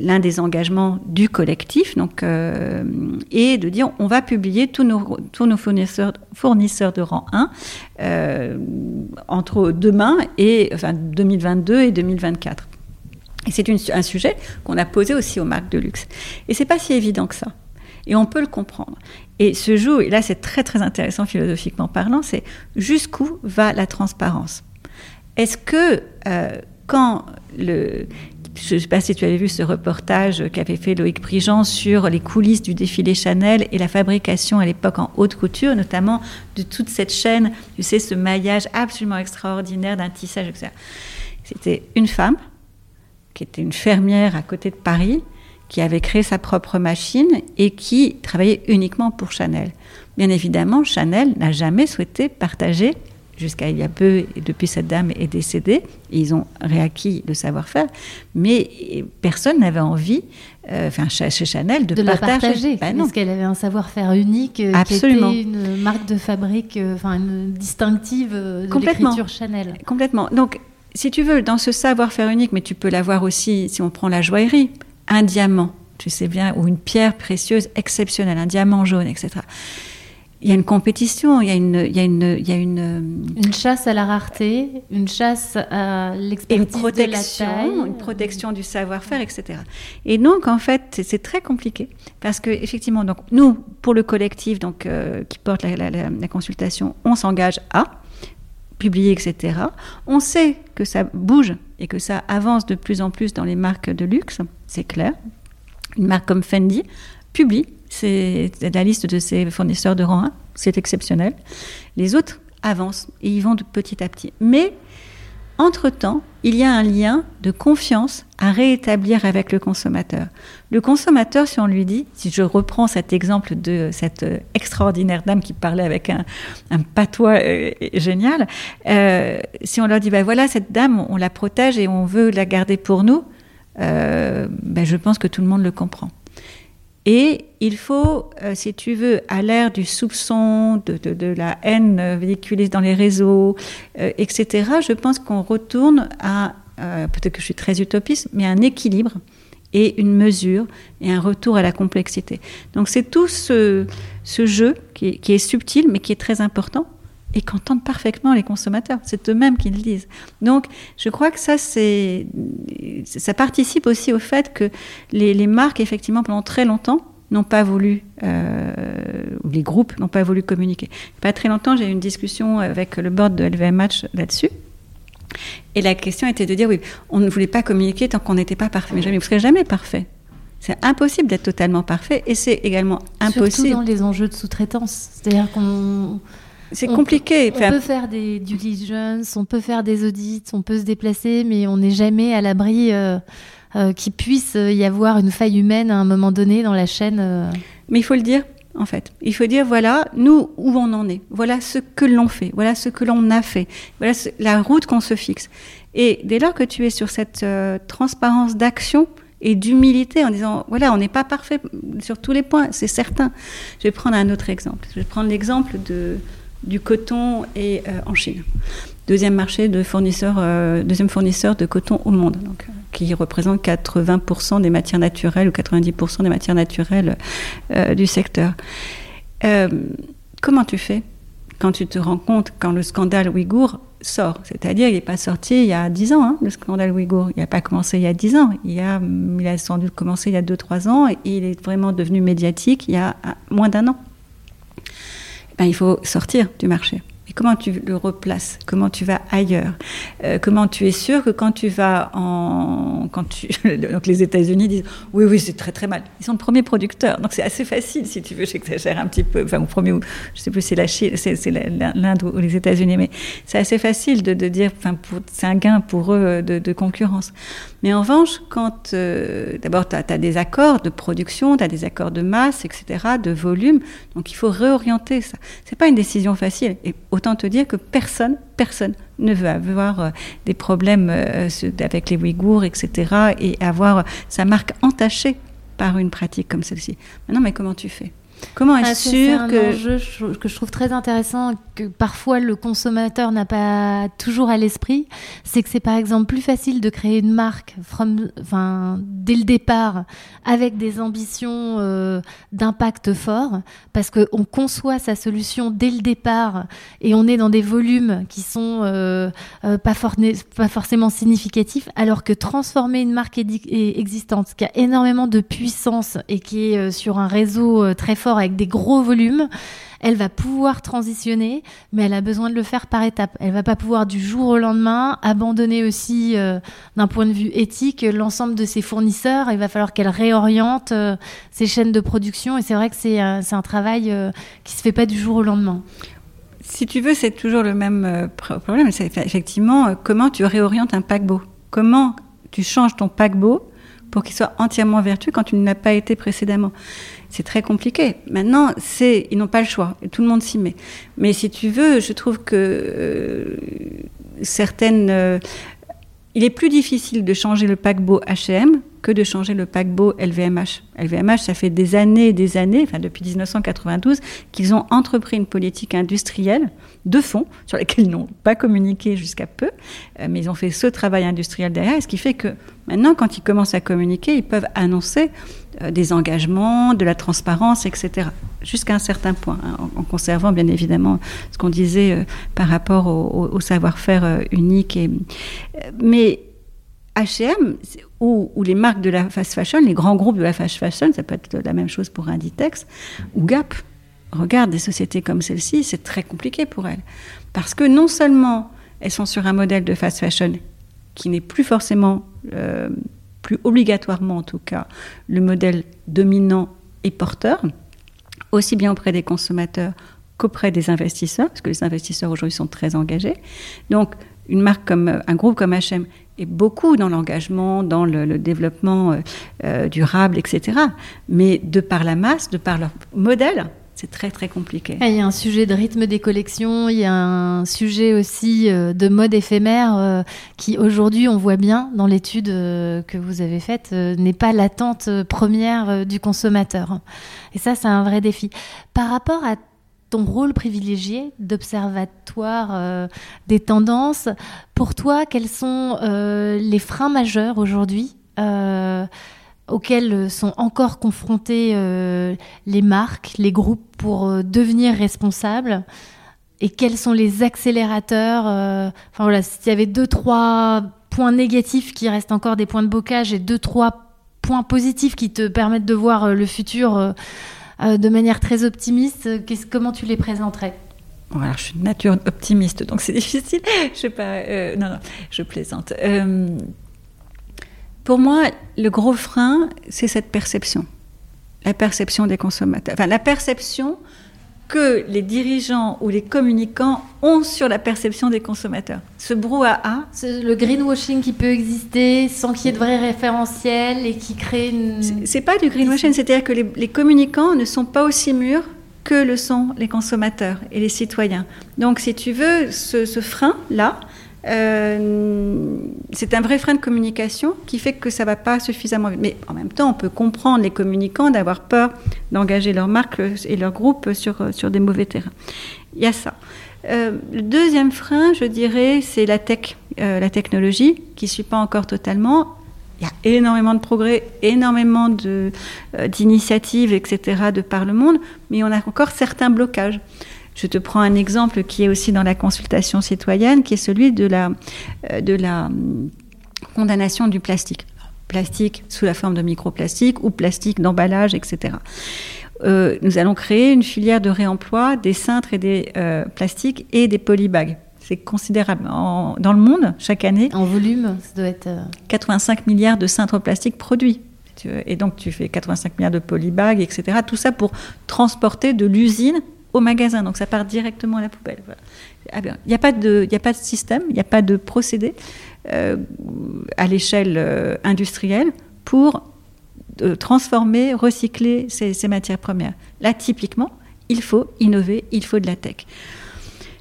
S9: l'un des engagements du collectif, donc, euh, et de dire on va publier tous nos, tous nos fournisseurs, fournisseurs de rang 1 euh, entre demain et enfin 2022 et 2024. Et c'est un sujet qu'on a posé aussi aux marques de luxe. Et c'est pas si évident que ça. Et on peut le comprendre. Et ce jour, et là c'est très très intéressant philosophiquement parlant, c'est jusqu'où va la transparence? Est-ce que euh, quand le... Je ne sais pas si tu avais vu ce reportage qu'avait fait Loïc Prigent sur les coulisses du défilé Chanel et la fabrication à l'époque en haute couture, notamment de toute cette chaîne, tu sais, ce maillage absolument extraordinaire d'un tissage, etc. C'était une femme qui était une fermière à côté de Paris, qui avait créé sa propre machine et qui travaillait uniquement pour Chanel. Bien évidemment, Chanel n'a jamais souhaité partager, jusqu'à il y a peu, et depuis cette dame est décédée, ils ont réacquis le savoir-faire, mais personne n'avait envie, euh, enfin chez Chanel, de,
S1: de
S9: partager.
S1: La partager
S9: ben
S1: parce qu'elle avait un savoir-faire unique,
S9: Absolument.
S1: qui était une marque de fabrique, enfin distinctive de l'écriture Chanel.
S9: Complètement. Donc, si tu veux, dans ce savoir-faire unique, mais tu peux l'avoir aussi si on prend la joaillerie, un diamant, tu sais bien, ou une pierre précieuse exceptionnelle, un diamant jaune, etc il y a une compétition, il y a une, il y a une, il y a une, euh,
S1: une chasse à la rareté, une chasse à l'expertise
S9: une protection, une protection du savoir-faire, etc. Et donc en fait, c'est très compliqué parce que effectivement, donc nous, pour le collectif, donc euh, qui porte la, la, la, consultation, on s'engage à publier, etc. On sait que ça bouge et que ça avance de plus en plus dans les marques de luxe, c'est clair. Une marque comme Fendi publie c'est la liste de ses fournisseurs de rang 1, c'est exceptionnel. Les autres avancent et ils vont de petit à petit. Mais entre-temps, il y a un lien de confiance à réétablir avec le consommateur. Le consommateur, si on lui dit, si je reprends cet exemple de cette euh, extraordinaire dame qui parlait avec un, patois euh, génial, euh, si on leur dit, ben voilà, cette dame, on la protège et on veut la garder pour nous, ben je pense que tout le monde le comprend. Et il faut, euh, si tu veux, à l'ère du soupçon, de, la haine véhiculée dans les réseaux, euh, etc., je pense qu'on retourne à, euh, peut-être que je suis très utopiste, mais un équilibre et une mesure et un retour à la complexité. Donc c'est tout ce, jeu qui est subtil, mais qui est très important et qu'entendent parfaitement les consommateurs. C'est eux-mêmes qui le disent. Donc, je crois que ça, c'est, ça participe aussi au fait que les, marques, effectivement, pendant très longtemps, n'ont pas voulu, euh, ou les groupes n'ont pas voulu communiquer. Pas très longtemps, j'ai eu une discussion avec le board de LVMH là-dessus. Et la question était de dire, oui, on ne voulait pas communiquer tant qu'on n'était pas parfait. Mais jamais, vous ne serez jamais parfait. C'est impossible d'être totalement parfait et c'est également impossible. Surtout
S1: dans les enjeux de sous-traitance. C'est-à-dire qu'on
S9: c'est compliqué.
S1: On, peut faire des due diligence, on peut faire des audits, on peut se déplacer, mais on n'est jamais à l'abri euh, euh, qu'il puisse y avoir une faille humaine à un moment donné dans la chaîne. Euh.
S9: Mais il faut le dire, en fait. Il faut dire, voilà, nous, où on en est. Voilà ce que l'on fait. Voilà ce que l'on a fait. Voilà la route qu'on se fixe. Et dès lors que tu es sur cette transparence d'action, et d'humilité en disant voilà on n'est pas parfait sur tous les points c'est certain je vais prendre un autre exemple je vais prendre l'exemple de du coton et euh, en Chine. Deuxième marché de fournisseur, euh, deuxième fournisseur de coton au monde, euh, qui représente 80% des matières naturelles ou 90% des matières naturelles du secteur. comment tu fais quand tu te rends compte quand le scandale ouïghour sort? C'est-à-dire, il n'est pas sorti il y a 10 ans, hein, le scandale ouïghour. Il n'a pas commencé il y a 10 ans. Il a, il a sans doute commencé il y a 2-3 ans et il est vraiment devenu médiatique il y a moins d'un an. Ben, il faut sortir du marché. Et comment tu le replaces? Comment tu vas ailleurs? Euh, Comment tu es sûr que quand tu vas en... Quand tu... <laughs> donc les États-Unis disent oui, oui, c'est très très mal. Ils sont le premier producteur. Donc c'est assez facile, si tu veux, j'exagère un petit peu. Enfin, au premier, je sais plus c'est la Chine, c'est l'Inde ou les États-Unis, mais c'est assez facile de, de dire, enfin, c'est un gain pour eux de, de concurrence. Mais en revanche, quand euh, d'abord tu as, des accords de production, tu as des accords de masse, etc., de volume, donc il faut réorienter ça. C'est pas une décision facile. Et autant te dire que personne, personne ne veut avoir euh, des problèmes euh, avec les Ouïghours, etc., et avoir sa marque entachée par une pratique comme celle-ci. Maintenant, mais comment tu fais? Comment être ah, sûr
S1: que... un enjeu que je trouve très intéressant, que parfois le consommateur n'a pas toujours à l'esprit, c'est que c'est par exemple plus facile de créer une marque from, enfin, dès le départ avec des ambitions euh, d'impact fort, parce qu'on conçoit sa solution dès le départ et on est dans des volumes qui sont euh, euh, pas, forcément significatifs, alors que transformer une marque existante qui a énormément de puissance et qui est sur un réseau très fort, avec des gros volumes, elle va pouvoir transitionner, mais elle a besoin de le faire par étapes. Elle va pas pouvoir du jour au lendemain abandonner aussi, euh, d'un point de vue éthique, l'ensemble de ses fournisseurs. Il va falloir qu'elle réoriente euh, ses chaînes de production, et c'est vrai que c'est un travail euh, qui se fait pas du jour au lendemain.
S9: Si tu veux, c'est toujours le même problème. C'est effectivement comment tu réorientes un paquebot? Comment tu changes ton paquebot pour qu'il soit entièrement vertueux quand ne l'as pas été précédemment. C'est très compliqué. Maintenant, c'est, ils n'ont pas le choix. Tout le monde s'y met. Mais si tu veux, je trouve que euh, certaines, euh, il est plus difficile de changer le paquebot H&M que de changer le paquebot LVMH. LVMH, ça fait des années et des années, enfin depuis 1992, qu'ils ont entrepris une politique industrielle de fond, sur laquelle ils n'ont pas communiqué jusqu'à peu, euh, mais ils ont fait ce travail industriel derrière, ce qui fait que maintenant, quand ils commencent à communiquer, ils peuvent annoncer des engagements, de la transparence, etc. Jusqu'à un certain point, hein, en, conservant bien évidemment ce qu'on disait euh, par rapport au, savoir-faire unique. Et, mais H&M ou, ou, les marques de la fast fashion, les grands groupes de la fast fashion, ça peut être la même chose pour Inditex ou Gap, regarde des sociétés comme celle-ci, c'est très compliqué pour elles. Parce que non seulement elles sont sur un modèle de fast fashion qui n'est plus forcément, plus obligatoirement en tout cas, le modèle dominant et porteur, aussi bien auprès des consommateurs qu'auprès des investisseurs, parce que les investisseurs aujourd'hui sont très engagés. Donc, une marque comme un groupe comme H&M est beaucoup dans l'engagement, dans le, développement euh, euh, durable, etc. Mais de par la masse, de par leur modèle, c'est très très compliqué.
S1: Il y a un sujet de rythme des collections, il y a un sujet aussi euh, de mode éphémère euh, qui aujourd'hui on voit bien dans l'étude euh, que vous avez faite n'est pas l'attente première du consommateur. Et ça c'est un vrai défi. Par rapport à ton rôle privilégié d'observatoire des tendances, pour toi quels sont les freins majeurs aujourd'hui auxquels sont encore confrontés euh, les marques, les groupes pour euh, devenir responsables et quels sont les accélérateurs. Euh, enfin voilà, s'il y avait deux, trois points négatifs qui restent encore des points de bocage et deux, trois points positifs qui te permettent de voir le futur de manière très optimiste, comment tu les présenterais?
S9: Alors, je suis de nature optimiste, donc c'est <laughs> difficile. Je sais pas. non, non, je plaisante. Pour moi, le gros frein, c'est cette perception. La perception des consommateurs. Enfin, la perception que les dirigeants ou les communicants ont sur la perception des consommateurs. Ce brouhaha.
S1: Le greenwashing qui peut exister sans qu'il y ait de vrais référentiels et qui crée une.
S9: C'est pas du greenwashing, c'est-à-dire que les, communicants ne sont pas aussi mûrs que le sont les consommateurs et les citoyens. Donc, si tu veux, ce, ce frein-là, euh, c'est un vrai frein de communication qui fait que ça va pas suffisamment vite. Mais en même temps, on peut comprendre les communicants d'avoir peur d'engager leur marque et leur groupe sur, sur des mauvais terrains. Il y a ça. Euh, le deuxième frein, je dirais, c'est la tech, euh, la technologie, qui ne suit pas encore totalement. Il y a énormément de progrès, énormément d'initiatives, etc., de par le monde, mais on a encore certains blocages. Je te prends un exemple qui est aussi dans la consultation citoyenne, qui est celui de la, euh, de la hum, condamnation du plastique. Plastique sous la forme de microplastique ou plastique d'emballage, etc. Euh, nous allons créer une filière de réemploi des cintres et des euh, plastiques et des polybags. C'est considérable. dans le monde, chaque année.
S1: En volume, ça doit être.
S9: 85 milliards de cintres plastiques produits. Et donc, tu fais 85 milliards de polybags, etc. Tout ça pour transporter de l'usine au magasin. Donc ça part directement à la poubelle. Ah il n'y a, pas de, a pas de système, il n'y a pas de procédé euh, à l'échelle euh, industrielle pour euh, transformer, recycler ces, matières premières. Là, typiquement, il faut innover, il faut de la tech.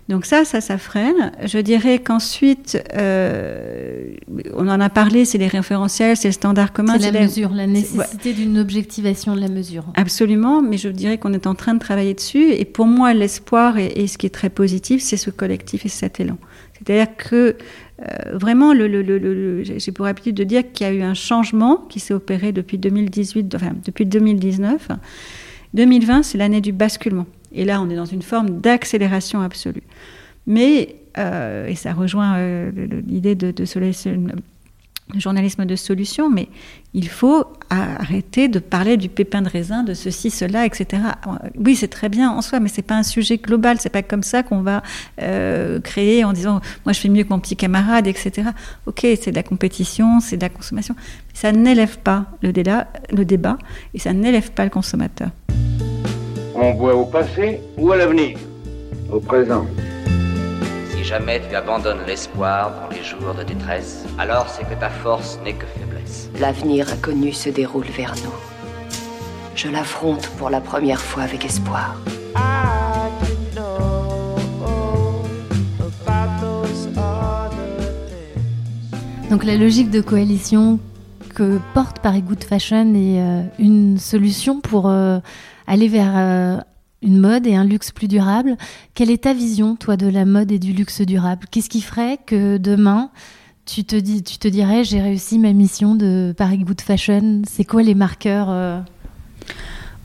S9: Donc ça, ça, ça freine. Je dirais qu'ensuite, euh, on en a parlé, c'est les référentiels, c'est le standard commun.
S1: C'est la mesure, la nécessité d'une objectivation de la mesure.
S9: Absolument, mais je dirais qu'on est en train de travailler dessus. Et pour moi, l'espoir et, ce qui est très positif, c'est ce collectif et cet élan. C'est-à-dire que euh, vraiment, le, le, le, j'ai pour habitude de dire qu'il y a eu un changement qui s'est opéré depuis 2018, enfin depuis 2019. 2020, c'est l'année du basculement. Et là, on est dans une forme d'accélération absolue. Mais, euh, et ça rejoint euh, l'idée de, de, journalisme de solution, mais il faut arrêter de parler du pépin de raisin, de ceci, cela, etc. Oui, c'est très bien en soi, mais c'est pas un sujet global. C'est pas comme ça qu'on va euh, créer en disant moi je fais mieux que mon petit camarade, etc. Ok, c'est de la compétition, c'est de la consommation. ça n'élève pas le le débat et ça n'élève pas le consommateur.
S5: On boit au passé ou à l'avenir
S13: Au présent.
S14: Si jamais tu abandonnes l'espoir dans les jours de détresse, alors c'est que ta force n'est que faiblesse.
S15: L'avenir inconnu se déroule vers nous. Je l'affronte pour la première fois avec espoir.
S1: Donc la logique de coalition que porte Paris Good Fashion est une solution pour aller vers une mode et un luxe plus durable. Quelle est ta vision, toi, de la mode et du luxe durable? Qu'est-ce qui ferait que demain, tu te, dis, tu te dirais, j'ai réussi ma mission de Paris Good Fashion? C'est quoi les marqueurs euh?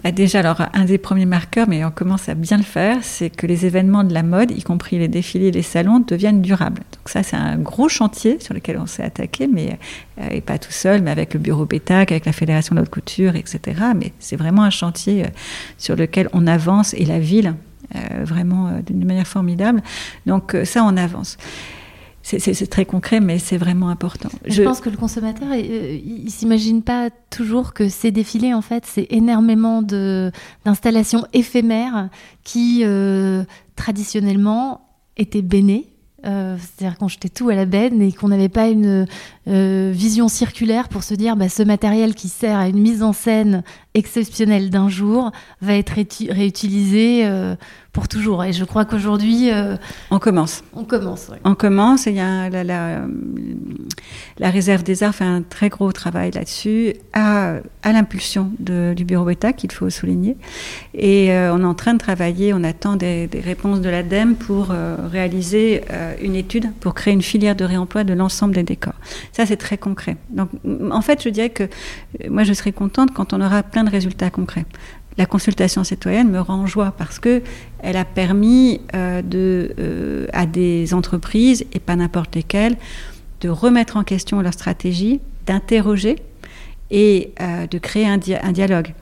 S9: Bah, déjà, alors un des premiers marqueurs, mais on commence à bien le faire, c'est que les événements de la mode, y compris les défilés, les salons, deviennent durables. Donc ça, c'est un gros chantier sur lequel on s'est attaqué, mais euh, et pas tout seul, mais avec le bureau BETAC, avec la Fédération de haute couture, etc. Mais c'est vraiment un chantier euh, sur lequel on avance et la ville, euh, vraiment d'une manière formidable. Donc ça, on avance c'est très concret, mais c'est vraiment important.
S1: Je... pense que le consommateur, euh, il, s'imagine pas toujours que ces défilés, en fait, c'est énormément d'installations éphémères qui, euh, traditionnellement, étaient bénées euh, c'est-à-dire qu'on jetait tout à la benne et qu'on n'avait pas une vision circulaire pour se dire bah, ce matériel qui sert à une mise en scène exceptionnelle d'un jour va être réutilisé euh, pour toujours. Et je crois qu'aujourd'hui...
S9: on commence.
S1: On commence, oui.
S9: On commence et il y a la, la, la, Réserve des Arts fait un très gros travail là-dessus à, à l'impulsion du bureau ETA, qu'il faut souligner. Et on est en train de travailler, on attend des, des réponses de l'ADEME pour réaliser euh, une étude pour créer une filière de réemploi de l'ensemble des décors. Ça, c'est très concret. Donc, en fait, je dirais que euh, moi, je serais contente quand on aura plein de résultats concrets. La consultation citoyenne me rend en joie parce que elle a permis euh, de, à des entreprises et pas n'importe lesquelles de remettre en question leur stratégie, d'interroger et de créer un dialogue.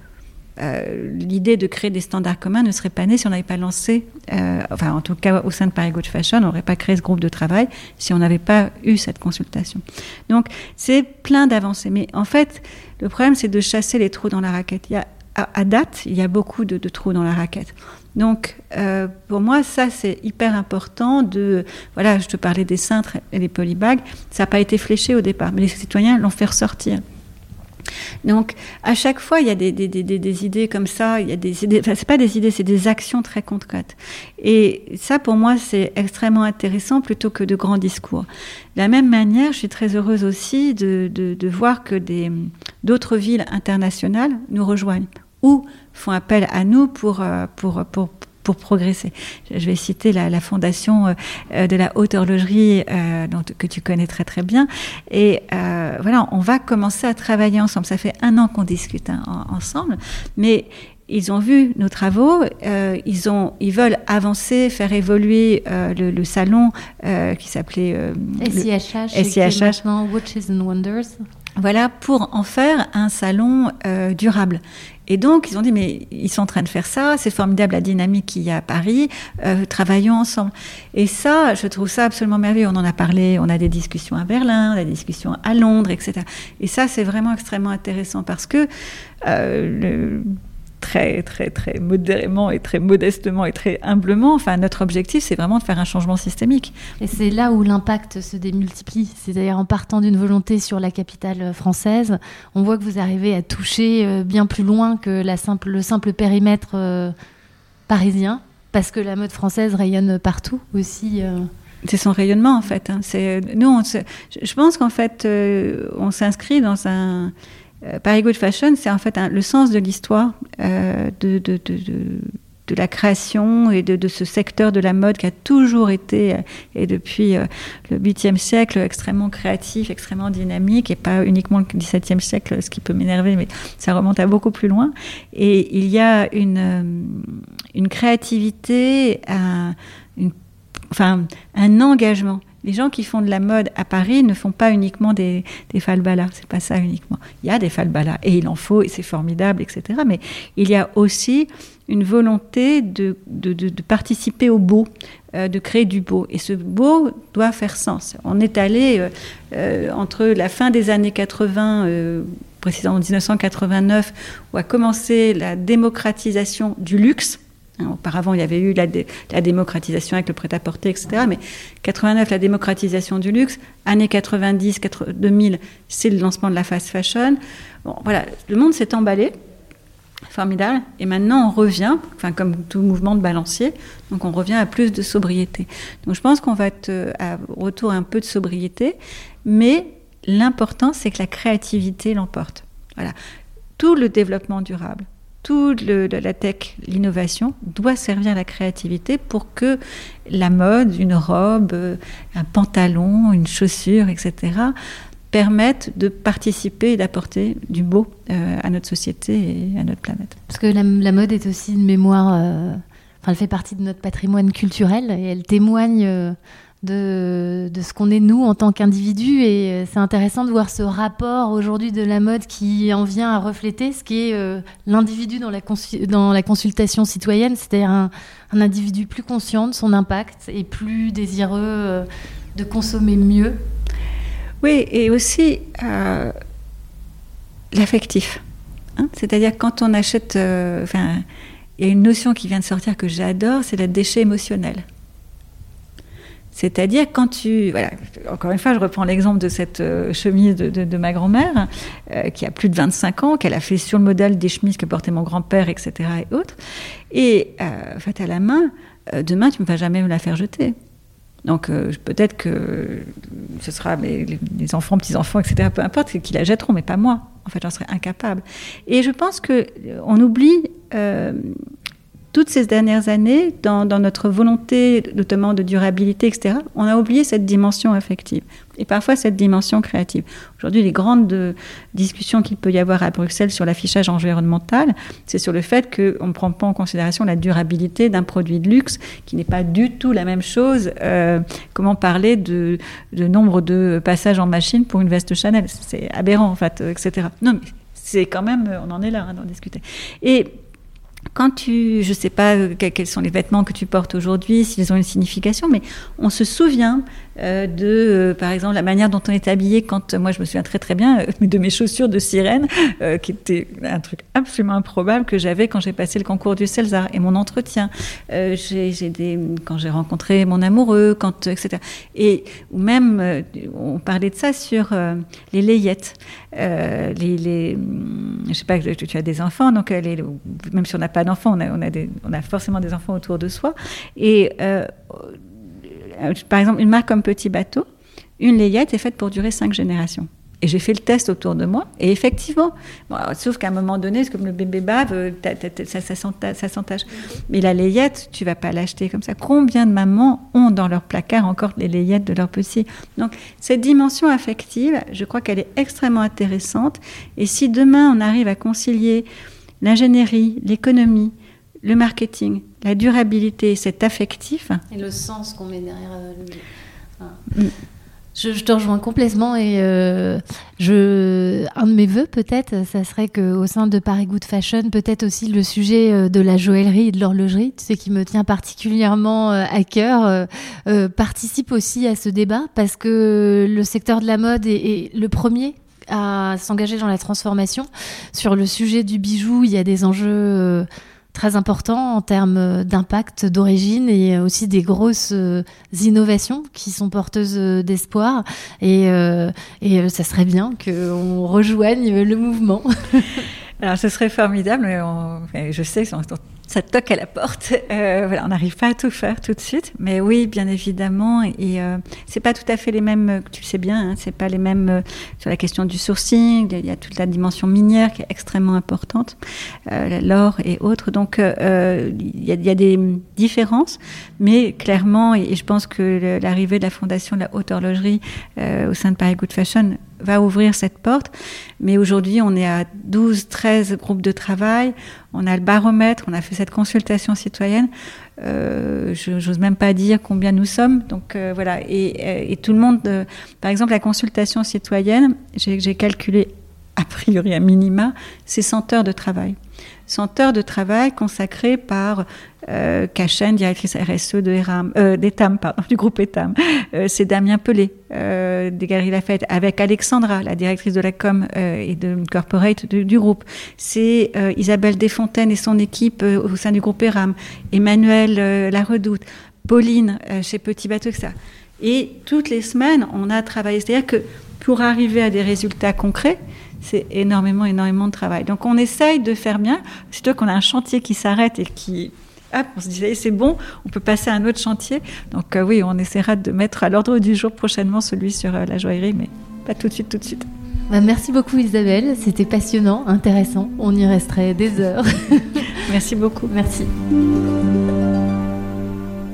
S9: Euh, l'idée de créer des standards communs ne serait pas née si on n'avait pas lancé, euh, enfin en tout cas au sein de Paris Good Fashion, on n'aurait pas créé ce groupe de travail si on n'avait pas eu cette consultation. Donc c'est plein d'avancées. Mais en fait, le problème c'est de chasser les trous dans la raquette. Il y a, à, date, il y a beaucoup de, trous dans la raquette. Donc, euh, pour moi, ça, c'est hyper important de... Voilà, je te parlais des cintres et des polybags. Ça n'a pas été fléché au départ, mais les citoyens l'ont fait ressortir. Donc, à chaque fois, il y a des, des, des, des idées comme ça, il y a des idées, c'est pas des idées, c'est des actions très concrètes. Et ça, pour moi, c'est extrêmement intéressant plutôt que de grands discours. De la même manière, je suis très heureuse aussi de, de, de voir que des, d'autres villes internationales nous rejoignent ou font appel à nous pour, euh, pour, pour, pour progresser. Je vais citer la, fondation euh, euh, de la haute horlogerie euh, dont, que tu connais très très bien. Et voilà, on va commencer à travailler ensemble. Ça fait un an qu'on discute hein, ensemble, mais ils ont vu nos travaux, ils, ont, ils veulent avancer, faire évoluer le, salon qui s'appelait
S1: SIHH, SIHH. Watches and Wonders.
S9: Voilà, pour en faire un salon durable. Et donc, ils ont dit, mais ils sont en train de faire ça, c'est formidable la dynamique qu'il y a à Paris, euh, travaillons ensemble. Et ça, je trouve ça absolument merveilleux. On en a parlé, on a des discussions à Berlin, on a des discussions à Londres, etc. Et ça, c'est vraiment extrêmement intéressant parce que euh, très, très, très modérément et très modestement et très humblement. Enfin, notre objectif, c'est vraiment de faire un changement systémique.
S1: Et c'est là où l'impact se démultiplie. C'est-à-dire en partant d'une volonté sur la capitale française, on voit que vous arrivez à toucher euh, bien plus loin que la simple, le simple périmètre euh, parisien, parce que la mode française rayonne partout aussi. Euh.
S9: C'est son rayonnement en fait. Hein. C'est nous, je pense qu'en fait, on s'inscrit dans un Paris Good Fashion, c'est en fait le sens de l'histoire euh, de, la création et de, ce secteur de la mode qui a toujours été, euh, et depuis le 8e siècle, extrêmement créatif, extrêmement dynamique, et pas uniquement le 17e siècle, ce qui peut m'énerver, mais ça remonte à beaucoup plus loin. Et il y a une, créativité, un, une, enfin, un engagement les gens qui font de la mode à Paris ne font pas uniquement des, des falbalas, c'est pas ça uniquement. Il y a des falbalas et il en faut et c'est formidable, etc. Mais il y a aussi une volonté de, de, de, participer au beau, euh, de créer du beau. Et ce beau doit faire sens. On est allé euh, euh, entre la fin des années 80, précisément en 1989, où a commencé la démocratisation du luxe auparavant, il y avait eu la, démocratisation avec le prêt-à-porter, etc. Mais 89, la démocratisation du luxe. Années 90, 2000, c'est le lancement de la fast fashion. Voilà, le monde s'est emballé. Formidable. Et maintenant, on revient, enfin, comme tout mouvement de balancier, donc on revient à plus de sobriété. Donc je pense qu'on va être euh, à retour à un peu de sobriété, mais l'important, c'est que la créativité l'emporte. Voilà. Tout le développement durable, toute la tech, l'innovation doit servir à la créativité pour que la mode, une robe, euh, un pantalon, une chaussure, etc., permettent de participer et d'apporter du beau euh, à notre société et à notre planète.
S1: Parce que la, mode est aussi une mémoire, euh, enfin, elle fait partie de notre patrimoine culturel et elle témoigne de, de ce qu'on est nous en tant qu'individu. Et euh, c'est intéressant de voir ce rapport aujourd'hui de la mode qui en vient à refléter ce qui est euh, l'individu dans la, dans la consultation citoyenne, c'est-à-dire un, individu plus conscient de son impact et plus désireux euh, de consommer mieux.
S9: Oui, et aussi l'affectif. Hein. C'est-à-dire quand on achète... Enfin, il y a une notion qui vient de sortir que j'adore, c'est le déchet émotionnel. C'est-à-dire quand tu... Voilà, encore une fois, je reprends l'exemple de cette euh, chemise de, ma grand-mère, euh, qui a plus de 25 ans, qu'elle a fait sur le modèle des chemises que portait mon grand-père, etc. et autres. Et euh, fait à la main, demain, tu ne vas jamais me la faire jeter. Donc peut-être que ce sera les, enfants, petits-enfants, etc., peu importe, qui la jetteront, mais pas moi. En fait, j'en serais incapable. Et je pense qu'on oublie toutes ces dernières années, dans, notre volonté notamment de durabilité, etc., on a oublié cette dimension affective et parfois cette dimension créative. Aujourd'hui, les grandes euh, discussions qu'il peut y avoir à Bruxelles sur l'affichage environnemental, c'est sur le fait qu'on ne prend pas en considération la durabilité d'un produit de luxe qui n'est pas du tout la même chose. Euh, comment parler de, nombre de passages en machine pour une veste Chanel C'est aberrant, en fait, euh, etc. Non, mais c'est quand même, on en est là hein, d'en discuter. Et quand tu, je ne sais pas euh, quels sont les vêtements que tu portes aujourd'hui, s'ils ont une signification, mais on se souvient euh, de, euh, par exemple, la manière dont on est habillé. Quand moi, je me souviens très très bien de mes chaussures de sirène, qui était un truc absolument improbable que j'avais quand j'ai passé le concours du César et mon entretien. j'ai des, quand j'ai rencontré mon amoureux, quand, etc. Et même, on parlait de ça sur les layettes. les, les, je sais pas, tu as des enfants, donc même si on n'a pas d'enfants, on a, on, a forcément des enfants autour de soi. Et euh, par exemple, une marque comme Petit Bateau, une layette est faite pour durer cinq générations. Et j'ai fait le test autour de moi, et effectivement, sauf qu'à un moment donné, comme le bébé bave, euh, ça, ça s'entache. Mais la layette, tu vas pas l'acheter comme ça. Combien de mamans ont dans leur placard encore les layettes de leurs petits? Donc, cette dimension affective, je crois qu'elle est extrêmement intéressante. Et si demain, on arrive à concilier l'ingénierie, l'économie, le marketing, la durabilité, cet affectif.
S1: Et le sens qu'on met derrière le... Mm. Je, te rejoins complètement et euh, je, un de mes voeux peut-être, ça serait qu'au sein de Paris Good Fashion, peut-être aussi le sujet euh, de la joaillerie et de l'horlogerie, ce qui me tient particulièrement euh, à cœur, participe aussi à ce débat parce que le secteur de la mode est le premier à s'engager dans la transformation. Sur le sujet du bijou, il y a des enjeux euh, très importants en termes d'impact, d'origine et aussi des grosses euh, innovations qui sont porteuses euh, d'espoir. Et ça serait bien qu'on rejoigne le mouvement. <laughs>
S9: Alors, ce serait formidable. Mais je sais, ça toque à la porte. <laughs> Euh, voilà, on n'arrive pas à tout faire tout de suite, mais oui, bien évidemment. Et euh, c'est pas tout à fait les mêmes. Tu le sais bien, hein, c'est pas les mêmes euh, sur la question du sourcing. Il y a toute la dimension minière qui est extrêmement importante, euh, l'or et autres. Donc euh, il y, y, a, des différences, mais clairement, et, je pense que l'arrivée de la fondation de la haute horlogerie au sein de Paris Good Fashion va ouvrir cette porte. Mais aujourd'hui, on est à 12, 13 groupes de travail. On a le baromètre, on a fait cette consultation citoyenne. Euh, je n'ose même pas dire combien nous sommes. Donc euh, voilà. Et, et, tout le monde, euh, par exemple, la consultation citoyenne, j'ai calculé a priori à minima, c'est 100 heures de travail. 100 heures de travail consacrées par euh, Cachen, directrice RSE de ERAM, euh, d'ETAM, pardon, du groupe ETAM. Euh, c'est Damien Pelé euh, des Galeries Lafayette, avec Alexandra, la directrice de la com euh, et de corporate du, groupe. C'est Isabelle Desfontaines et son équipe au sein du groupe ERAM, Emmanuel La Redoute, Pauline chez Petit Bateau, ça. Et toutes les semaines, on a travaillé. C'est-à-dire que pour arriver à des résultats concrets, c'est énormément, énormément de travail. Donc on essaye de faire bien, surtout qu'on a un chantier qui s'arrête et qui hop, on se dit, c'est bon, on peut passer à un autre chantier. Donc euh, oui, on essaiera de mettre à l'ordre du jour prochainement celui sur euh, la joaillerie, mais pas tout de suite, tout de suite.
S1: Bah, merci beaucoup Isabelle, c'était passionnant, intéressant. On y resterait des heures. <laughs>
S9: merci beaucoup.
S1: Merci.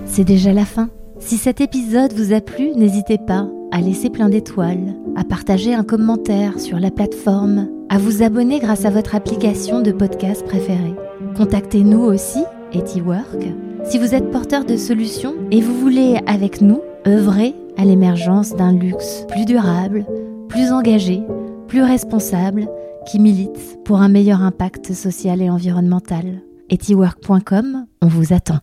S1: C'est déjà la fin. Si cet épisode vous a plu, n'hésitez pas à laisser plein d'étoiles, à partager un commentaire sur la plateforme, à vous abonner grâce à votre application de podcast préférée. Contactez-nous aussi, EtiWork, si vous êtes porteur de solutions et vous voulez, avec nous, œuvrer à l'émergence d'un luxe plus durable, plus engagé, plus responsable, qui milite pour un meilleur impact social et environnemental. Etiwork.com, on vous attend.